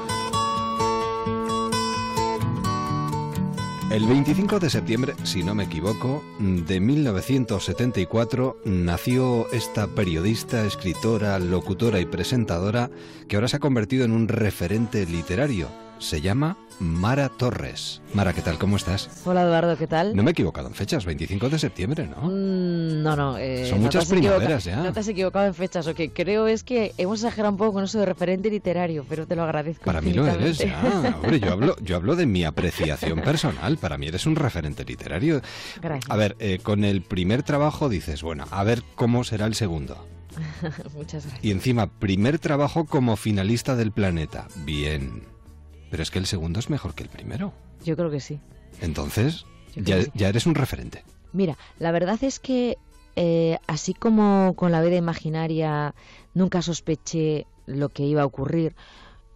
El 25 de septiembre, si no me equivoco, de 1974 nació esta periodista, escritora, locutora y presentadora que ahora se ha convertido en un referente literario. Se llama Mara Torres. Mara, ¿qué tal? ¿Cómo estás?
Hola Eduardo, ¿qué tal?
No me he equivocado en fechas, 25 de septiembre, ¿no?
Mm, no, no. Eh,
Son muchas
no
primaveras ya.
No te has equivocado en fechas. Lo que creo es que hemos exagerado un poco con eso de referente literario, pero te lo agradezco.
Para mí lo eres ya. Hombre, yo hablo, yo hablo de mi apreciación personal. Para mí eres un referente literario.
Gracias.
A ver, eh, con el primer trabajo dices, bueno, a ver cómo será el segundo.
Muchas gracias.
Y encima, primer trabajo como finalista del planeta. Bien. Pero es que el segundo es mejor que el primero.
Yo creo que sí.
Entonces, ya,
sí.
eres un referente.
Mira, la verdad es que eh, así como con la vida imaginaria nunca sospeché lo que iba a ocurrir,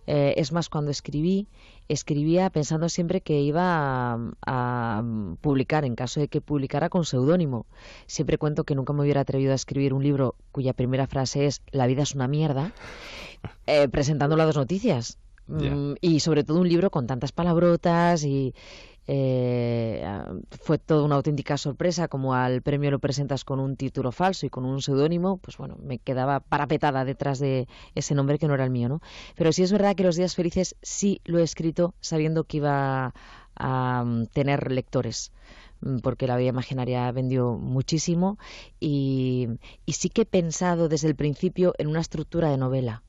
eh, es más, cuando escribí, escribía pensando siempre que iba a, a publicar, en caso de que publicara con seudónimo. Siempre cuento que nunca me hubiera atrevido a escribir un libro cuya primera frase es La vida es una mierda, eh, presentando las dos noticias. Mm, y sobre todo un libro con tantas palabrotas y eh, fue toda una auténtica sorpresa como al premio lo presentas con un título falso y con un seudónimo pues bueno me quedaba parapetada detrás de ese nombre que no era el mío no pero sí es verdad que los días felices sí lo he escrito sabiendo que iba a mm, tener lectores mm, porque la vida imaginaria vendió muchísimo y, y sí que he pensado desde el principio en una estructura de novela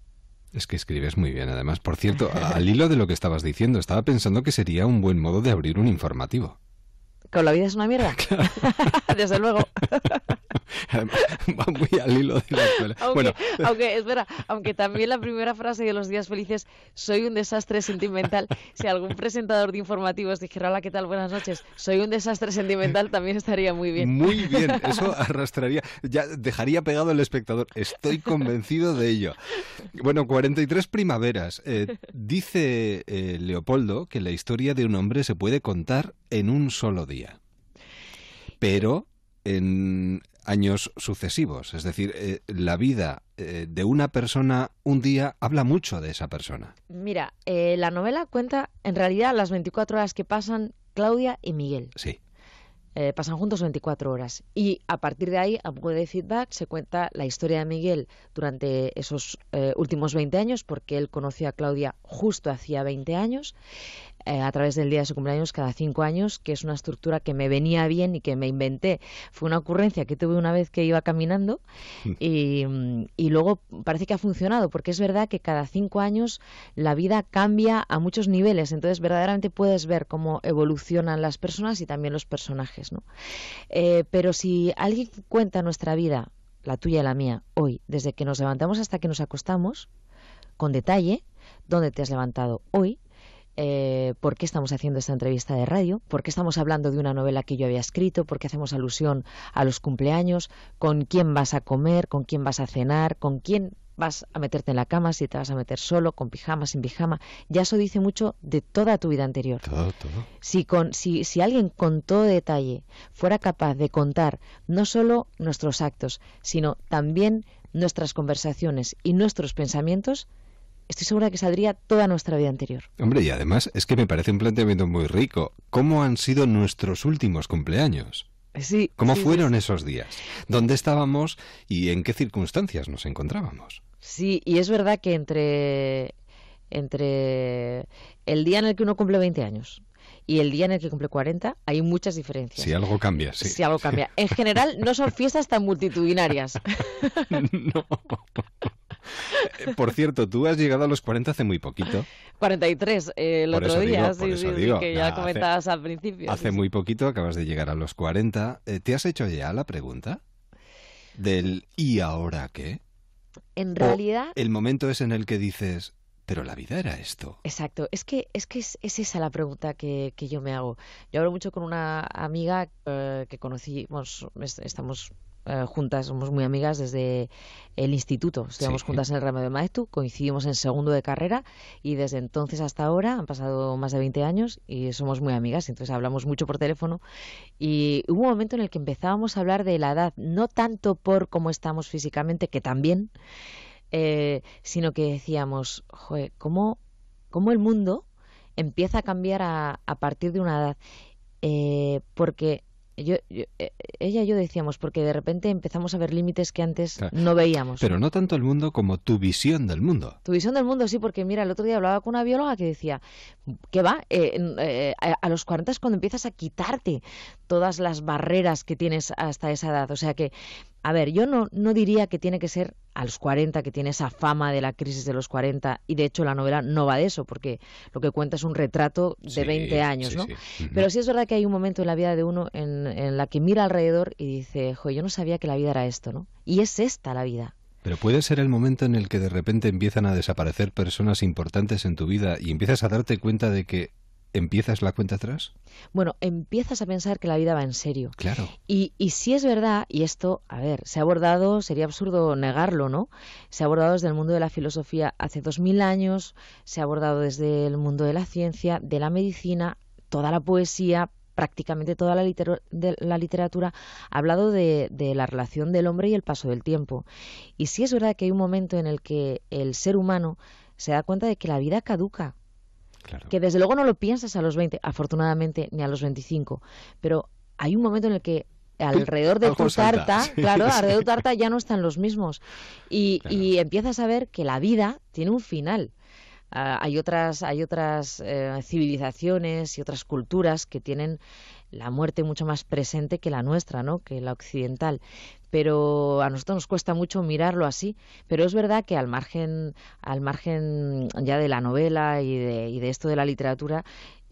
Es que escribes muy bien, además. Por cierto, al hilo de lo que estabas diciendo, estaba pensando que sería un buen modo de abrir un informativo.
¿Con la vida es una mierda? Desde luego.
Además, va muy al hilo de la escuela.
Aunque,
Bueno,
aunque, espera, aunque también la primera frase de los días felices, soy un desastre sentimental. Si algún presentador de informativos dijera, hola, ¿qué tal? Buenas noches, soy un desastre sentimental, también estaría muy bien.
muy bien, eso arrastraría, ya dejaría pegado al espectador. Estoy convencido de ello. Bueno, 43 primaveras. Eh, dice eh, Leopoldo que la historia de un hombre se puede contar en un solo día, pero en años sucesivos. Es decir, eh, la vida eh, de una persona un día habla mucho de esa persona.
Mira, eh, la novela cuenta en realidad las 24 horas que pasan Claudia y Miguel.
Sí.
Pasan juntos 24 horas. Y a partir de ahí, a modo de feedback, se cuenta la historia de Miguel durante esos últimos 20 años, porque él conoció a Claudia justo hacía 20 años, eh, a través del día de su cumpleaños cada 5 años, que es una estructura que me venía bien y que me inventé. Fue una ocurrencia que tuve una vez que iba caminando y, mm, y luego parece que ha funcionado, porque es verdad que cada 5 años la vida cambia a muchos niveles, entonces verdaderamente puedes ver cómo evolucionan las personas y también los personajes. ¿no? Eh, pero si alguien cuenta nuestra vida, la tuya y la mía, hoy, desde que nos levantamos hasta que nos acostamos, con detalle, dónde te has levantado hoy, eh, por qué estamos haciendo esta entrevista de radio, por qué estamos hablando de una novela que yo había escrito, por qué hacemos alusión a los cumpleaños, con quién vas a comer, con quién vas a cenar, con quién vas a meterte en la cama, si te vas a meter solo, con pijama, sin pijama. Ya eso dice mucho de toda tu vida anterior.
Todo, todo.
Si, con, si, si alguien con todo detalle fuera capaz de contar no solo nuestros actos, sino también nuestras conversaciones y nuestros pensamientos, estoy segura que saldría toda nuestra vida anterior.
Hombre, y además es que me parece un planteamiento muy rico. ¿Cómo han sido nuestros últimos cumpleaños?
Sí,
¿Cómo
sí,
fueron esos días? ¿Dónde estábamos y en qué circunstancias nos encontrábamos?
Sí, y es verdad que entre, entre el día en el que uno cumple 20 años y el día en el que cumple 40 hay muchas diferencias.
Si algo cambia, sí.
Si algo cambia. En general no son fiestas tan multitudinarias.
Eh, Por cierto, tú has llegado a los 40 hace muy poquito.
43 eh, el
Por
otro día,
digo,
sí,
digo.
que ya
Nada, hace-
comentabas al principio.
Hace
sí,
muy poquito acabas de llegar a los 40. Eh, ¿Te has hecho ya la pregunta del ¿y ahora qué?
En
O
realidad,
el momento es en el que dices, pero la vida era esto.
Exacto, es que es, que es, es esa la pregunta que, que yo me hago. Yo hablo mucho con una amiga eh, que conocimos, es- estamos eh, juntas, somos muy amigas desde el instituto, estudiamos
Sí.
juntas en el ramo de Maestu, coincidimos en segundo de carrera y desde entonces hasta ahora han pasado más de 20 años y somos muy amigas, entonces hablamos mucho por teléfono y hubo un momento en el que empezábamos a hablar de la edad, no tanto por cómo estamos físicamente, que también, eh, sino que decíamos, joder, ¿cómo, cómo el mundo empieza a cambiar a, a partir de una edad? Eh, porque yo, yo- eh, ella y yo decíamos, porque de repente empezamos a ver límites que antes
Claro.
no veíamos.
Pero no tanto el mundo como tu visión del mundo.
Tu visión del mundo, sí, porque mira, el otro día hablaba con una bióloga que decía que va, eh, eh, a a los 40 es cuando empiezas a quitarte todas las barreras que tienes hasta esa edad. O sea que, a ver, yo no, no diría que tiene que ser a los 40, que tiene esa fama de la crisis de los 40, y de hecho la novela no va de eso, porque lo que cuenta es un retrato de
Sí,
20 años,
sí,
¿no?
sí.
Pero sí es verdad que hay un momento en la vida de uno en, en la que mira alrededor y dice, jo, yo no sabía que la vida era esto, ¿no? Y es esta la vida.
Pero puede ser el momento en el que de repente empiezan a desaparecer personas importantes en tu vida y empiezas a darte cuenta de que empiezas la cuenta atrás.
Bueno, empiezas a pensar que la vida va en serio.
Claro.
Y, y si es verdad, y esto, a ver, se ha abordado, sería absurdo negarlo, ¿no? Se ha abordado desde el mundo de la filosofía hace dos mil años, se ha abordado desde el mundo de la ciencia, de la medicina, toda la poesía, prácticamente toda la, de la literatura ha hablado de, de, la relación del hombre y el paso del tiempo. Y sí es verdad que hay un momento en el que el ser humano se da cuenta de que la vida caduca.
Claro.
Que desde luego no lo piensas a los 20, afortunadamente, ni a los 25, pero hay un momento en el que alrededor de tu tarta, sí. claro, alrededor de tu tarta ya no están los mismos. Y, claro. y empiezas a ver que la vida tiene un final. Uh, hay otras, hay otras eh, civilizaciones y otras culturas que tienen la muerte mucho más presente que la nuestra, ¿no? que la occidental. Pero a nosotros nos cuesta mucho mirarlo así. Pero es verdad que al margen, al margen ya de la novela y de, y de esto de la literatura,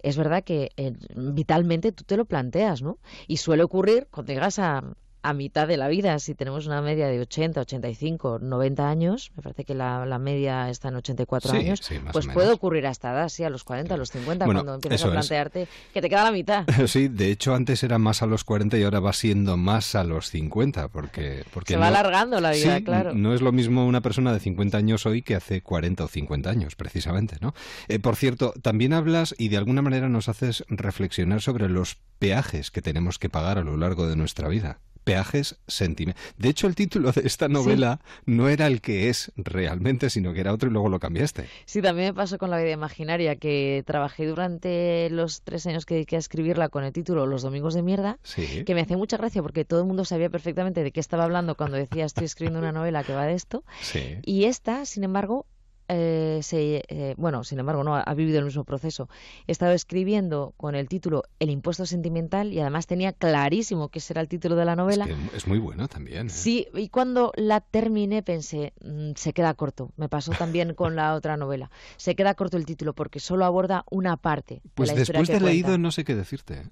es verdad que eh, vitalmente tú te lo planteas, ¿no? Y suele ocurrir cuando llegas a, a mitad de la vida, si tenemos una media de 80, 85, 90 años, me parece que la, la media está en 84
sí,
años,
sí,
pues puede ocurrir hasta edad, sí, a los 40, a los 50,
bueno,
cuando empiezas a plantearte es. que te queda la mitad.
Sí, de hecho antes era más a los 40 y ahora va siendo más a los 50, porque... porque
Se
no,
va alargando la vida,
sí,
claro.
No es lo mismo una persona de 50 años hoy que hace 40 o 50 años, precisamente, ¿no? Eh, por cierto, también hablas y de alguna manera nos haces reflexionar sobre los peajes que tenemos que pagar a lo largo de nuestra vida peajes sentimentales. De hecho, el título de esta novela sí. no era el que es realmente, sino que era otro y luego lo cambiaste.
Sí, también me pasó con La vida imaginaria, que trabajé durante los tres años que dediqué a escribirla con el título Los domingos de mierda,
sí.
que me hacía mucha gracia porque todo el mundo sabía perfectamente de qué estaba hablando cuando decía estoy escribiendo una novela que va de esto.
Sí.
Y esta, sin embargo, eh, se, eh, bueno, sin embargo, no ha vivido el mismo proceso. He estado escribiendo con el título El impuesto sentimental y además tenía clarísimo que ese era el título de la novela.
Es, que es muy bueno también. ¿eh?
Sí, y cuando la terminé pensé, mmm, se queda corto. Me pasó también con la otra novela. Se queda corto el título porque solo aborda una parte.
Pues
de la
después
de
leído
cuenta.
no sé qué decirte.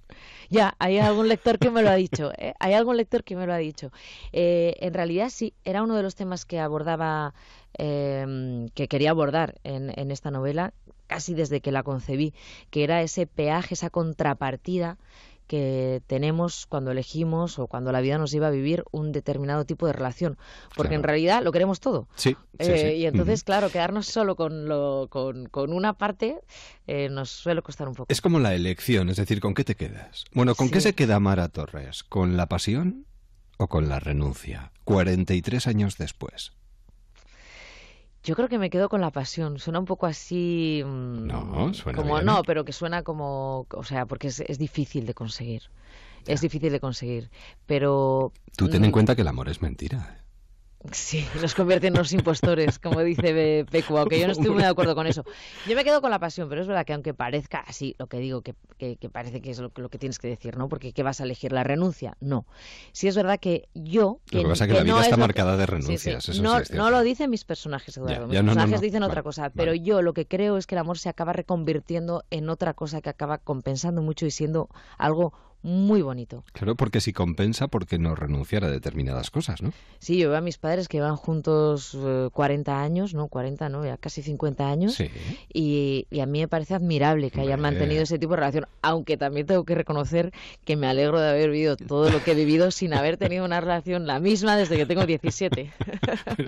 Ya, hay algún lector que me lo ha dicho. Hay algún lector que me lo ha dicho. Eh, en realidad sí, era uno de los temas que abordaba eh, que quería abordar en, en, esta novela casi desde que la concebí, que era ese peaje, esa contrapartida que tenemos cuando elegimos o cuando la vida nos lleva a vivir un determinado tipo de relación, porque
claro.
en realidad lo queremos todo.
Sí, sí,
eh,
sí.
Y entonces,
uh -huh.
claro, quedarnos solo con, lo, con, con una parte eh, nos suele costar un poco.
Es como la elección, es decir, ¿con qué te quedas? Bueno, ¿con
Sí.
qué se queda Mara Torres? ¿Con la pasión o con la renuncia? 43 años después.
Yo creo que me quedo con la pasión. Suena un poco así. mm,
No, suena
como
bien.
no, pero que suena como, o sea, porque es, es difícil de conseguir. Es difícil de conseguir, pero
Tú ten en
mm,
cuenta que el amor es mentira.
Sí, nos convierte en los impostores, como dice Be- Pecu, aunque yo no estoy muy de acuerdo con eso. Yo me quedo con la pasión, pero es verdad que aunque parezca así, lo que digo, que, que, que parece que es lo, que- lo que tienes que decir, ¿no? Porque ¿qué vas a elegir? ¿La renuncia? No. Sí es verdad que yo...
Lo que pasa es que la vida
no
está
es
marcada de
Sí, sí.
renuncias, eso
no,
sí
no lo dicen mis personajes, Eduardo. Mis
ya, no, no,
personajes
no.
dicen otra cosa, pero
vale.
yo lo que creo es que el amor se acaba reconvirtiendo en otra cosa que acaba compensando mucho y siendo algo muy bonito.
Claro, porque si compensa, porque no renunciar a determinadas cosas, ¿no?
Sí, yo veo a mis padres que van juntos eh, 40 años, no 40, no, ya casi 50 años.
Sí.
Y, y a mí me parece admirable que hayan mantenido ese tipo de relación, aunque también tengo que reconocer que me alegro de haber vivido todo lo que he vivido sin haber tenido una relación la misma desde que tengo 17.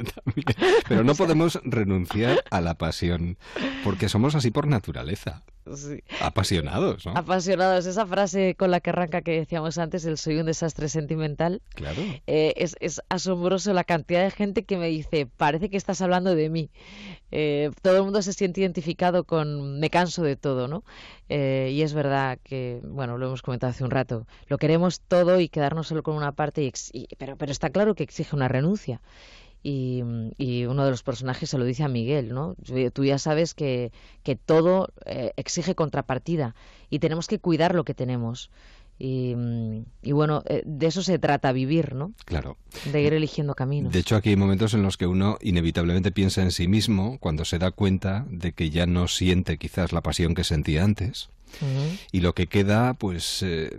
Pero no podemos renunciar a la pasión, porque somos así por naturaleza.
Sí.
Apasionados, ¿no?
Apasionados, esa frase con la que arranca que decíamos antes, el soy un desastre sentimental.
Claro.
Eh, es, es asombroso la cantidad de gente que me dice, parece que estás hablando de mí. Eh, todo el mundo se siente identificado con me canso de todo, ¿no? Eh, y es verdad que, bueno, lo hemos comentado hace un rato, lo queremos todo y quedarnos solo con una parte, y y- pero, pero está claro que exige una renuncia. Y, y uno de los personajes se lo dice a Miguel, ¿no? Tú- ya sabes que, que todo eh, exige contrapartida y tenemos que cuidar lo que tenemos. Y, y bueno, eh, de eso se trata vivir, ¿no?
Claro.
De ir eligiendo caminos.
De hecho, aquí hay momentos en los que uno inevitablemente piensa en sí mismo cuando se da cuenta de que ya no siente quizás la pasión que sentía antes. Y lo que queda, pues eh,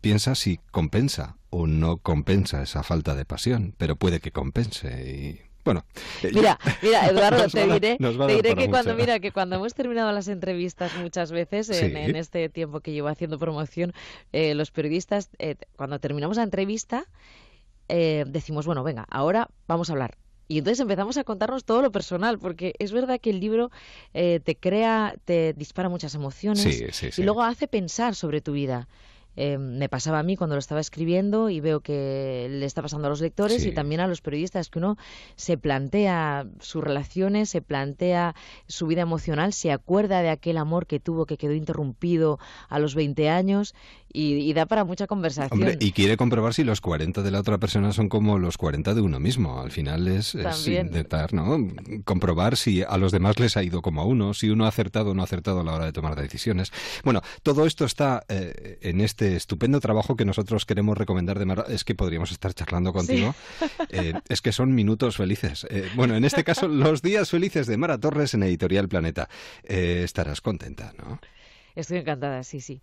piensa si compensa o no compensa esa falta de pasión, pero puede que compense. Y Bueno,
eh, mira, mira, Eduardo, te diré, te diré que cuando mira que cuando hemos terminado las entrevistas muchas veces en, este tiempo que llevo haciendo promoción, eh, los periodistas eh, cuando terminamos la entrevista decimos bueno venga ahora vamos a hablar y entonces empezamos a contarnos todo lo personal, porque es verdad que el libro te crea, te dispara muchas emociones y luego hace pensar sobre tu vida. Eh, me pasaba a mí cuando lo estaba escribiendo y veo que le está pasando a los lectores y también a los periodistas, que uno se plantea sus relaciones, se plantea su vida emocional, se acuerda de aquel amor que tuvo que quedó interrumpido a los 20 años y, da para mucha conversación.
y quiere comprobar si los 40 de la otra persona son como los 40 de uno mismo. Al final es, intentar ¿no? comprobar si a los demás les ha ido como a uno, si uno ha acertado o no ha acertado a la hora de tomar decisiones. Bueno, todo esto está eh, en este estupendo trabajo que nosotros queremos recomendar de Mara. Es que podríamos estar charlando contigo. Eh, es que son minutos felices. Eh, bueno, en este caso, los días felices de Mara Torres en Editorial Planeta. estarás contenta, ¿no?
Estoy encantada, sí, sí.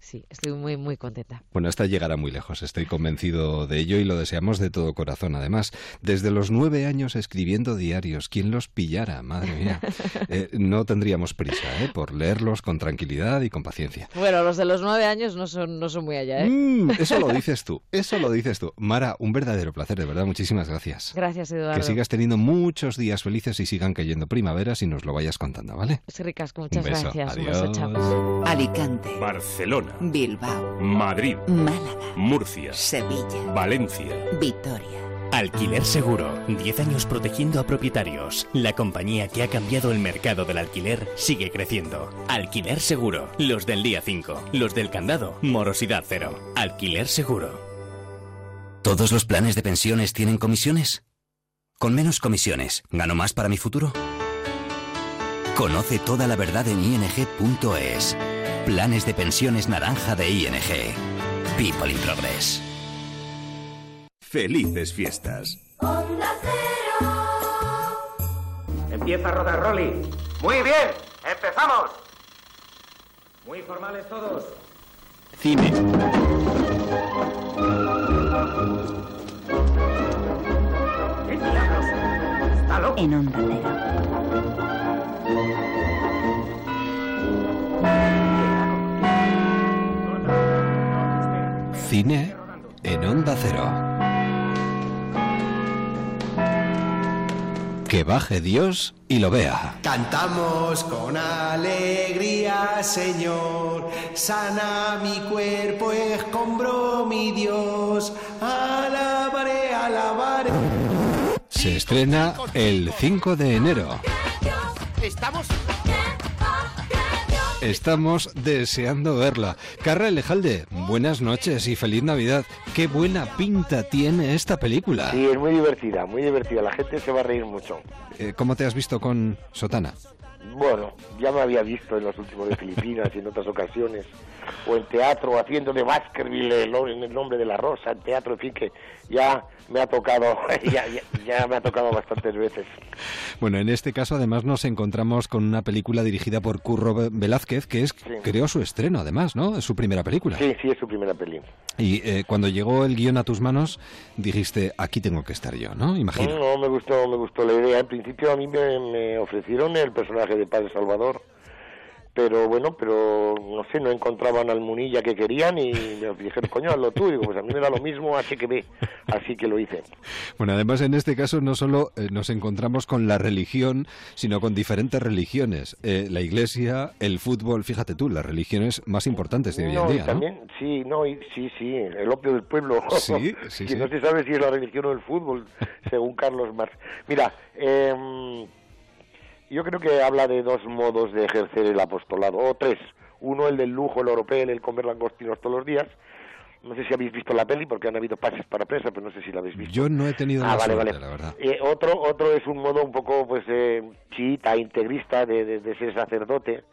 Sí, estoy muy, muy contenta.
Bueno, esta llegará muy lejos, estoy convencido de ello y lo deseamos de todo corazón. Además, desde los nueve años escribiendo diarios, ¿quién los pillara? Madre mía. Eh, no tendríamos prisa ¿eh? por leerlos con tranquilidad y con paciencia.
Bueno, los de los nueve años no son, no son muy allá. ¿eh?
Mm, eso lo dices tú, eso lo dices tú. Mara, un verdadero placer, de verdad, muchísimas gracias.
Gracias, Eduardo.
Que sigas teniendo muchos días felices y sigan cayendo primaveras y nos lo vayas contando, ¿vale?
Es ricasco, muchas gracias.
Un
Alicante.
Barcelona.
Bilbao,
Madrid,
Málaga,
Murcia,
Sevilla,
Valencia,
Vitoria.
Alquiler Seguro. 10 años protegiendo a propietarios. La compañía que ha cambiado el mercado del alquiler sigue creciendo. Alquiler Seguro. Los del día 5. Los del candado. Morosidad cero. Alquiler Seguro.
¿Todos los planes de pensiones tienen comisiones? Con menos comisiones, ¿gano más para mi futuro? Conoce toda la verdad en ing.es. Planes de pensiones naranja de ING. People in Progress.
Felices fiestas.
Empieza a rodar, Rolly. Muy bien, empezamos. Muy formales todos.
Cine.
¿Qué diablos? ¿Está loco?
En Onda Cero.
Cine en Onda Cero. Que baje Dios y lo vea.
Cantamos con alegría, Señor. Sana mi cuerpo, escombro mi Dios. Alabaré, alabaré.
Se estrena el 5 de enero.
Estamos
Estamos deseando verla. Carra Lejalde, buenas noches y feliz Navidad. Qué buena pinta tiene esta película.
Sí, es muy divertida, muy divertida. La gente se va a reír mucho.
Eh, ¿Cómo te has visto con Sotana?
Bueno, ya me había visto en los últimos de Filipinas y en otras ocasiones, o en teatro, haciendo de Baskerville en el nombre de la rosa, en teatro, en fin, que ya me ha tocado, ya, ya, me ha tocado bastantes veces.
Bueno, en este caso además nos encontramos con una película dirigida por Curro Velázquez, que es, creo, su estreno además, ¿no? Es su primera película.
Sí, sí, es su primera película.
Y eh, cuando llegó el guion a tus manos, dijiste, aquí tengo que estar yo, ¿no? Imagino.
No, me gustó, me gustó la idea. En principio a mí me, me ofrecieron el personaje de Padre Salvador pero bueno, pero no sé, no encontraban al Munilla que querían y me dijeron, coño, hazlo tú. Y digo, pues a mí me da lo mismo, así que ve, así que lo hice.
Bueno, además en este caso no solo eh, nos encontramos con la religión, sino con diferentes religiones. Eh, la iglesia, el fútbol, fíjate tú, las religiones más importantes de hoy en día.
También, sí, no, y, sí, sí, el opio del pueblo.
Sí, sí,
no se sabe si es la religión o el fútbol, según Carlos Marx. Mira, eh, yo creo que habla de dos modos de ejercer el apostolado, o tres. Uno, el del lujo, el europeo, el comer langostinos todos los días. No sé si habéis visto la peli, porque han habido pases para prensa, pero no sé si la habéis visto.
Yo no he tenido
ah,
la
vale,
suerte,
vale.
la verdad.
Eh, otro, otro es un modo un poco, pues, eh, chiita, integrista, de, de, ser sacerdote,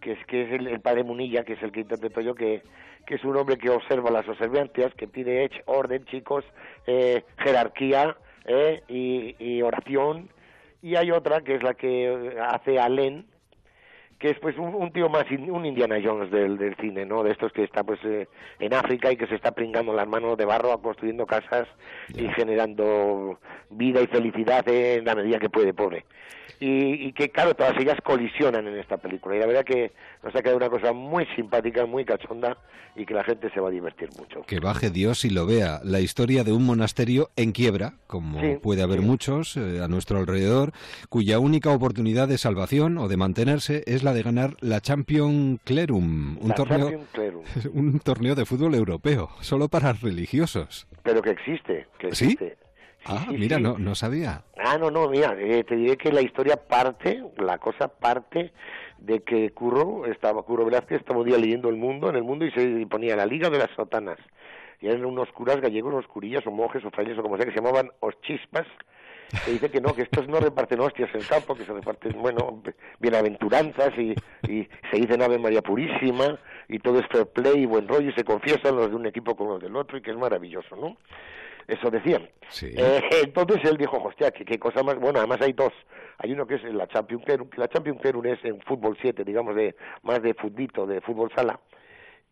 que es que es el, padre Munilla, que es el que interpreto yo, que, que es un hombre que observa las observancias, que pide orden, chicos, eh, jerarquía eh, y, y oración, y hay otra que es la que hace Alén, que es pues un, un tío más, in- un Indiana Jones del, del cine, ¿no? De estos que está pues eh, en África y que se está pringando las manos de barro construyendo casas y generando vida y felicidad en la medida que puede, pobre. Y, y que claro, todas ellas colisionan en esta película. Y la verdad que nos ha quedado una cosa muy simpática, muy cachonda y que la gente se va a divertir mucho.
Que baje Dios y lo vea. La historia de un monasterio en quiebra, como
Sí,
puede haber muchos eh, a nuestro alrededor, cuya única oportunidad de salvación o de mantenerse es la de ganar la Champion Clerum, un
La
torneo
Clerum.
un torneo de fútbol europeo, solo para religiosos.
Pero que existe, que
¿Sí?
existe.
ah,
sí,
mira,
sí.
no no sabía.
Ah, no, no, mira, eh, te diré que la historia parte, la cosa parte de que Curro, estaba, Curro Velázquez estaba un día leyendo El Mundo, en El Mundo, y se ponía la Liga de las Sotanas. Y eran unos curas gallegos, unos curillas o monjes o frailes o como sea, que se llamaban os chispas, que dice que no, que estos no reparten hostias en el campo, que se reparten, bueno, bienaventuranzas y, y se dicen Ave María Purísima y todo es fair play y buen rollo y se confiesan los de un equipo con los del otro y que es maravilloso, ¿no? Eso decían. Eh, entonces él dijo, hostia, ¿qué, qué cosa más... Bueno, además hay dos. Hay uno que es la Champion Clerum, que la Champion Clerum es en fútbol 7, digamos, de más de futbito, de fútbol sala.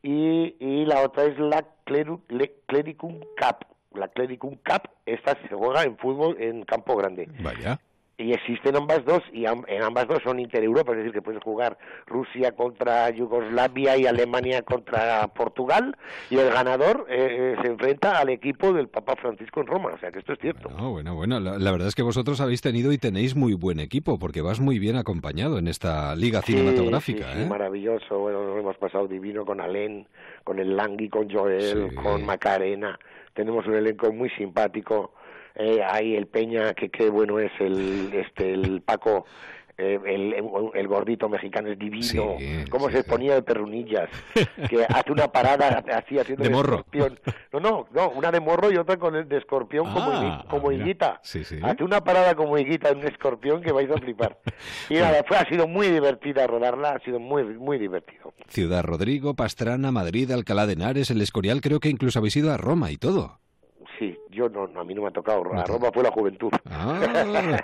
Y, y la otra es la Clericum Cup. La Clericum Cup, esta se juega en fútbol en campo grande.
Vaya.
Y existen ambas dos, y en ambas dos son intereuropas, es decir, que puedes jugar Rusia contra Yugoslavia y Alemania contra Portugal, y el ganador eh, eh, se enfrenta al equipo del Papa Francisco en Roma, o sea que esto es cierto.
No, bueno, bueno, la, la verdad es que vosotros habéis tenido y tenéis muy buen equipo, porque vas muy bien acompañado en esta liga
Sí,
cinematográfica,
sí, sí,
¿eh?
maravilloso, bueno, nos hemos pasado divino con Alén, con el Langui, con Joel, con Macarena, tenemos un elenco muy simpático, eh, ahí el Peña, que qué bueno es el, este, el Paco, eh, el, el gordito mexicano es divino, cómo se ponía de perrunillas, que hace una parada así haciendo
De morro.
escorpión. No, no, no, una de morro y otra con el de escorpión como,
Ah,
Higui- como higuita. Hace una parada como higuita en un escorpión que vais a flipar. Y nada, fue, ha sido muy divertida rodarla, ha sido muy, muy divertido.
Ciudad Rodrigo, Pastrana, Madrid, Alcalá de Henares, El Escorial, creo que incluso habéis ido a Roma y todo.
Sí, yo no, no, a mí no me ha tocado. A Roma fue la juventud.
Ah,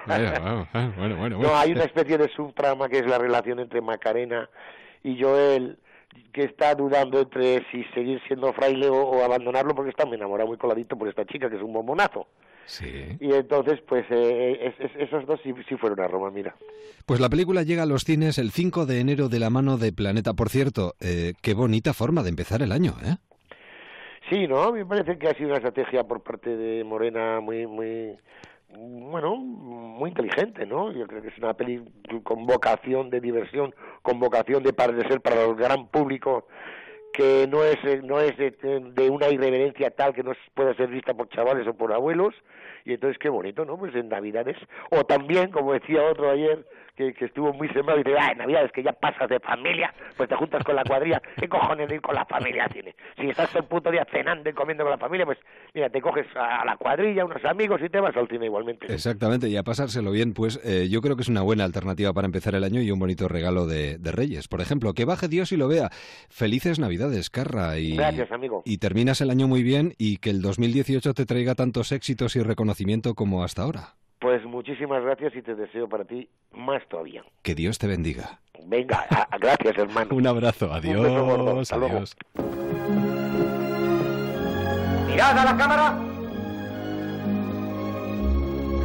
bueno, bueno, bueno.
No, hay una especie de subtrama que es la relación entre Macarena y Joel, que está dudando entre si seguir siendo fraile o, o abandonarlo porque está muy enamorado, muy coladito por esta chica que es un bombonazo.
Sí.
Y entonces, pues eh, es- es- esos dos sí, sí fueron a Roma, mira.
Pues la película llega a los cines el 5 de enero de la mano de Planeta. Por cierto, eh, qué bonita forma de empezar el año, ¿eh?
Sí, ¿no? Me parece que ha sido una estrategia por parte de Morena muy, muy, bueno, muy inteligente, ¿no? Yo creo que es una peli con vocación de diversión, con vocación de, ser para el gran público, que no es, eh, no es de, de una irreverencia tal que no pueda ser vista por chavales o por abuelos, y entonces qué bonito, ¿no? Pues en Navidades, o también, como decía otro ayer, que, que estuvo muy sembrado y dice, ah, en Navidades que ya pasas de familia, pues te juntas con la cuadrilla, ¿qué cojones de ir con la familia al cine? Si estás todo el puto día cenando y comiendo con la familia, pues mira, te coges a la cuadrilla, unos amigos y te vas al cine igualmente.
Exactamente, y a pasárselo bien, pues eh, yo creo que es una buena alternativa para empezar el año y un bonito regalo de, de Reyes. Por ejemplo, que baje Dios y lo vea. Felices Navidades, Carra. Y,
Gracias, amigo.
Y terminas el año muy bien y que el 2018 te traiga tantos éxitos y reconocimiento como hasta ahora.
Muchísimas gracias y te deseo para ti más todavía.
Que Dios te bendiga.
Venga, a- a- gracias, hermano.
Un abrazo,
Un beso gordo.
adiós,
Hasta luego.
adiós.
¡Mirad a la cámara!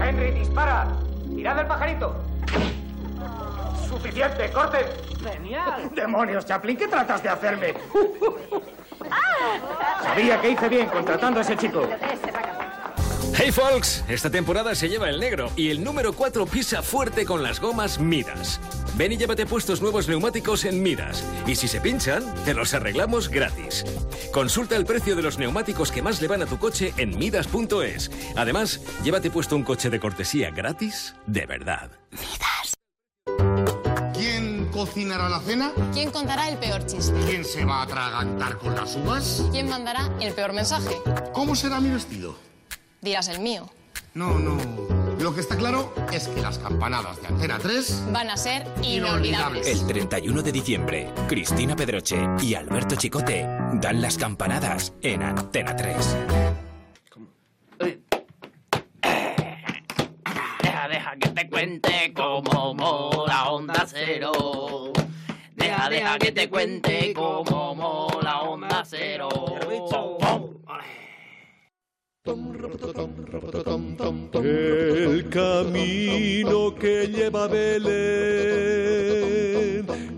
Henry, dispara. Mirad al pajarito. Suficiente, corten.
Genial.
Demonios, Chaplin, ¿qué tratas de hacerme? Sabía que hice bien contratando a ese chico.
Hey folks, esta temporada se lleva el negro y el número 4 pisa fuerte con las gomas Midas. Ven y llévate puestos nuevos neumáticos en Midas. Y si se pinchan, te los arreglamos gratis. Consulta el precio de los neumáticos que más le van a tu coche en Midas.es. Además, llévate puesto un coche de cortesía gratis de verdad.
¿Quién cocinará la cena?
¿Quién contará el peor chiste?
¿Quién se va a atragantar con las uvas?
¿Quién mandará el peor mensaje?
¿Cómo será mi vestido?
Dirás el mío.
No, no. Lo que está claro es que las campanadas de Antena 3
Van a ser inolvidables.
El 31 de diciembre, Cristina Pedroche y Alberto Chicote dan las campanadas en Antena 3.
Deja, deja que te cuente cómo mola Onda Cero. Deja, deja que te cuente cómo mola onda cero.
El camino que lleva a Belén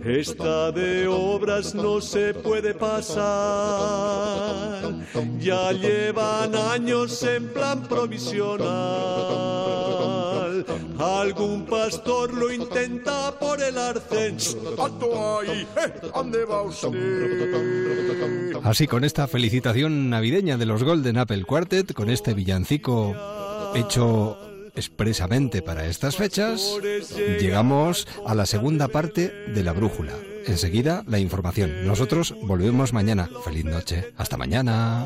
está de obras, no se puede pasar. Ya llevan años en plan provisional. Algún pastor lo intenta por el arcén. ¿eh? ¿Dónde va usted?
Así con esta felicitación navideña de los Golden Apple Quartet, con este villancico hecho expresamente para estas fechas, llegamos a la segunda parte de la brújula. Enseguida la información. Nosotros volvemos mañana. Feliz noche. Hasta mañana.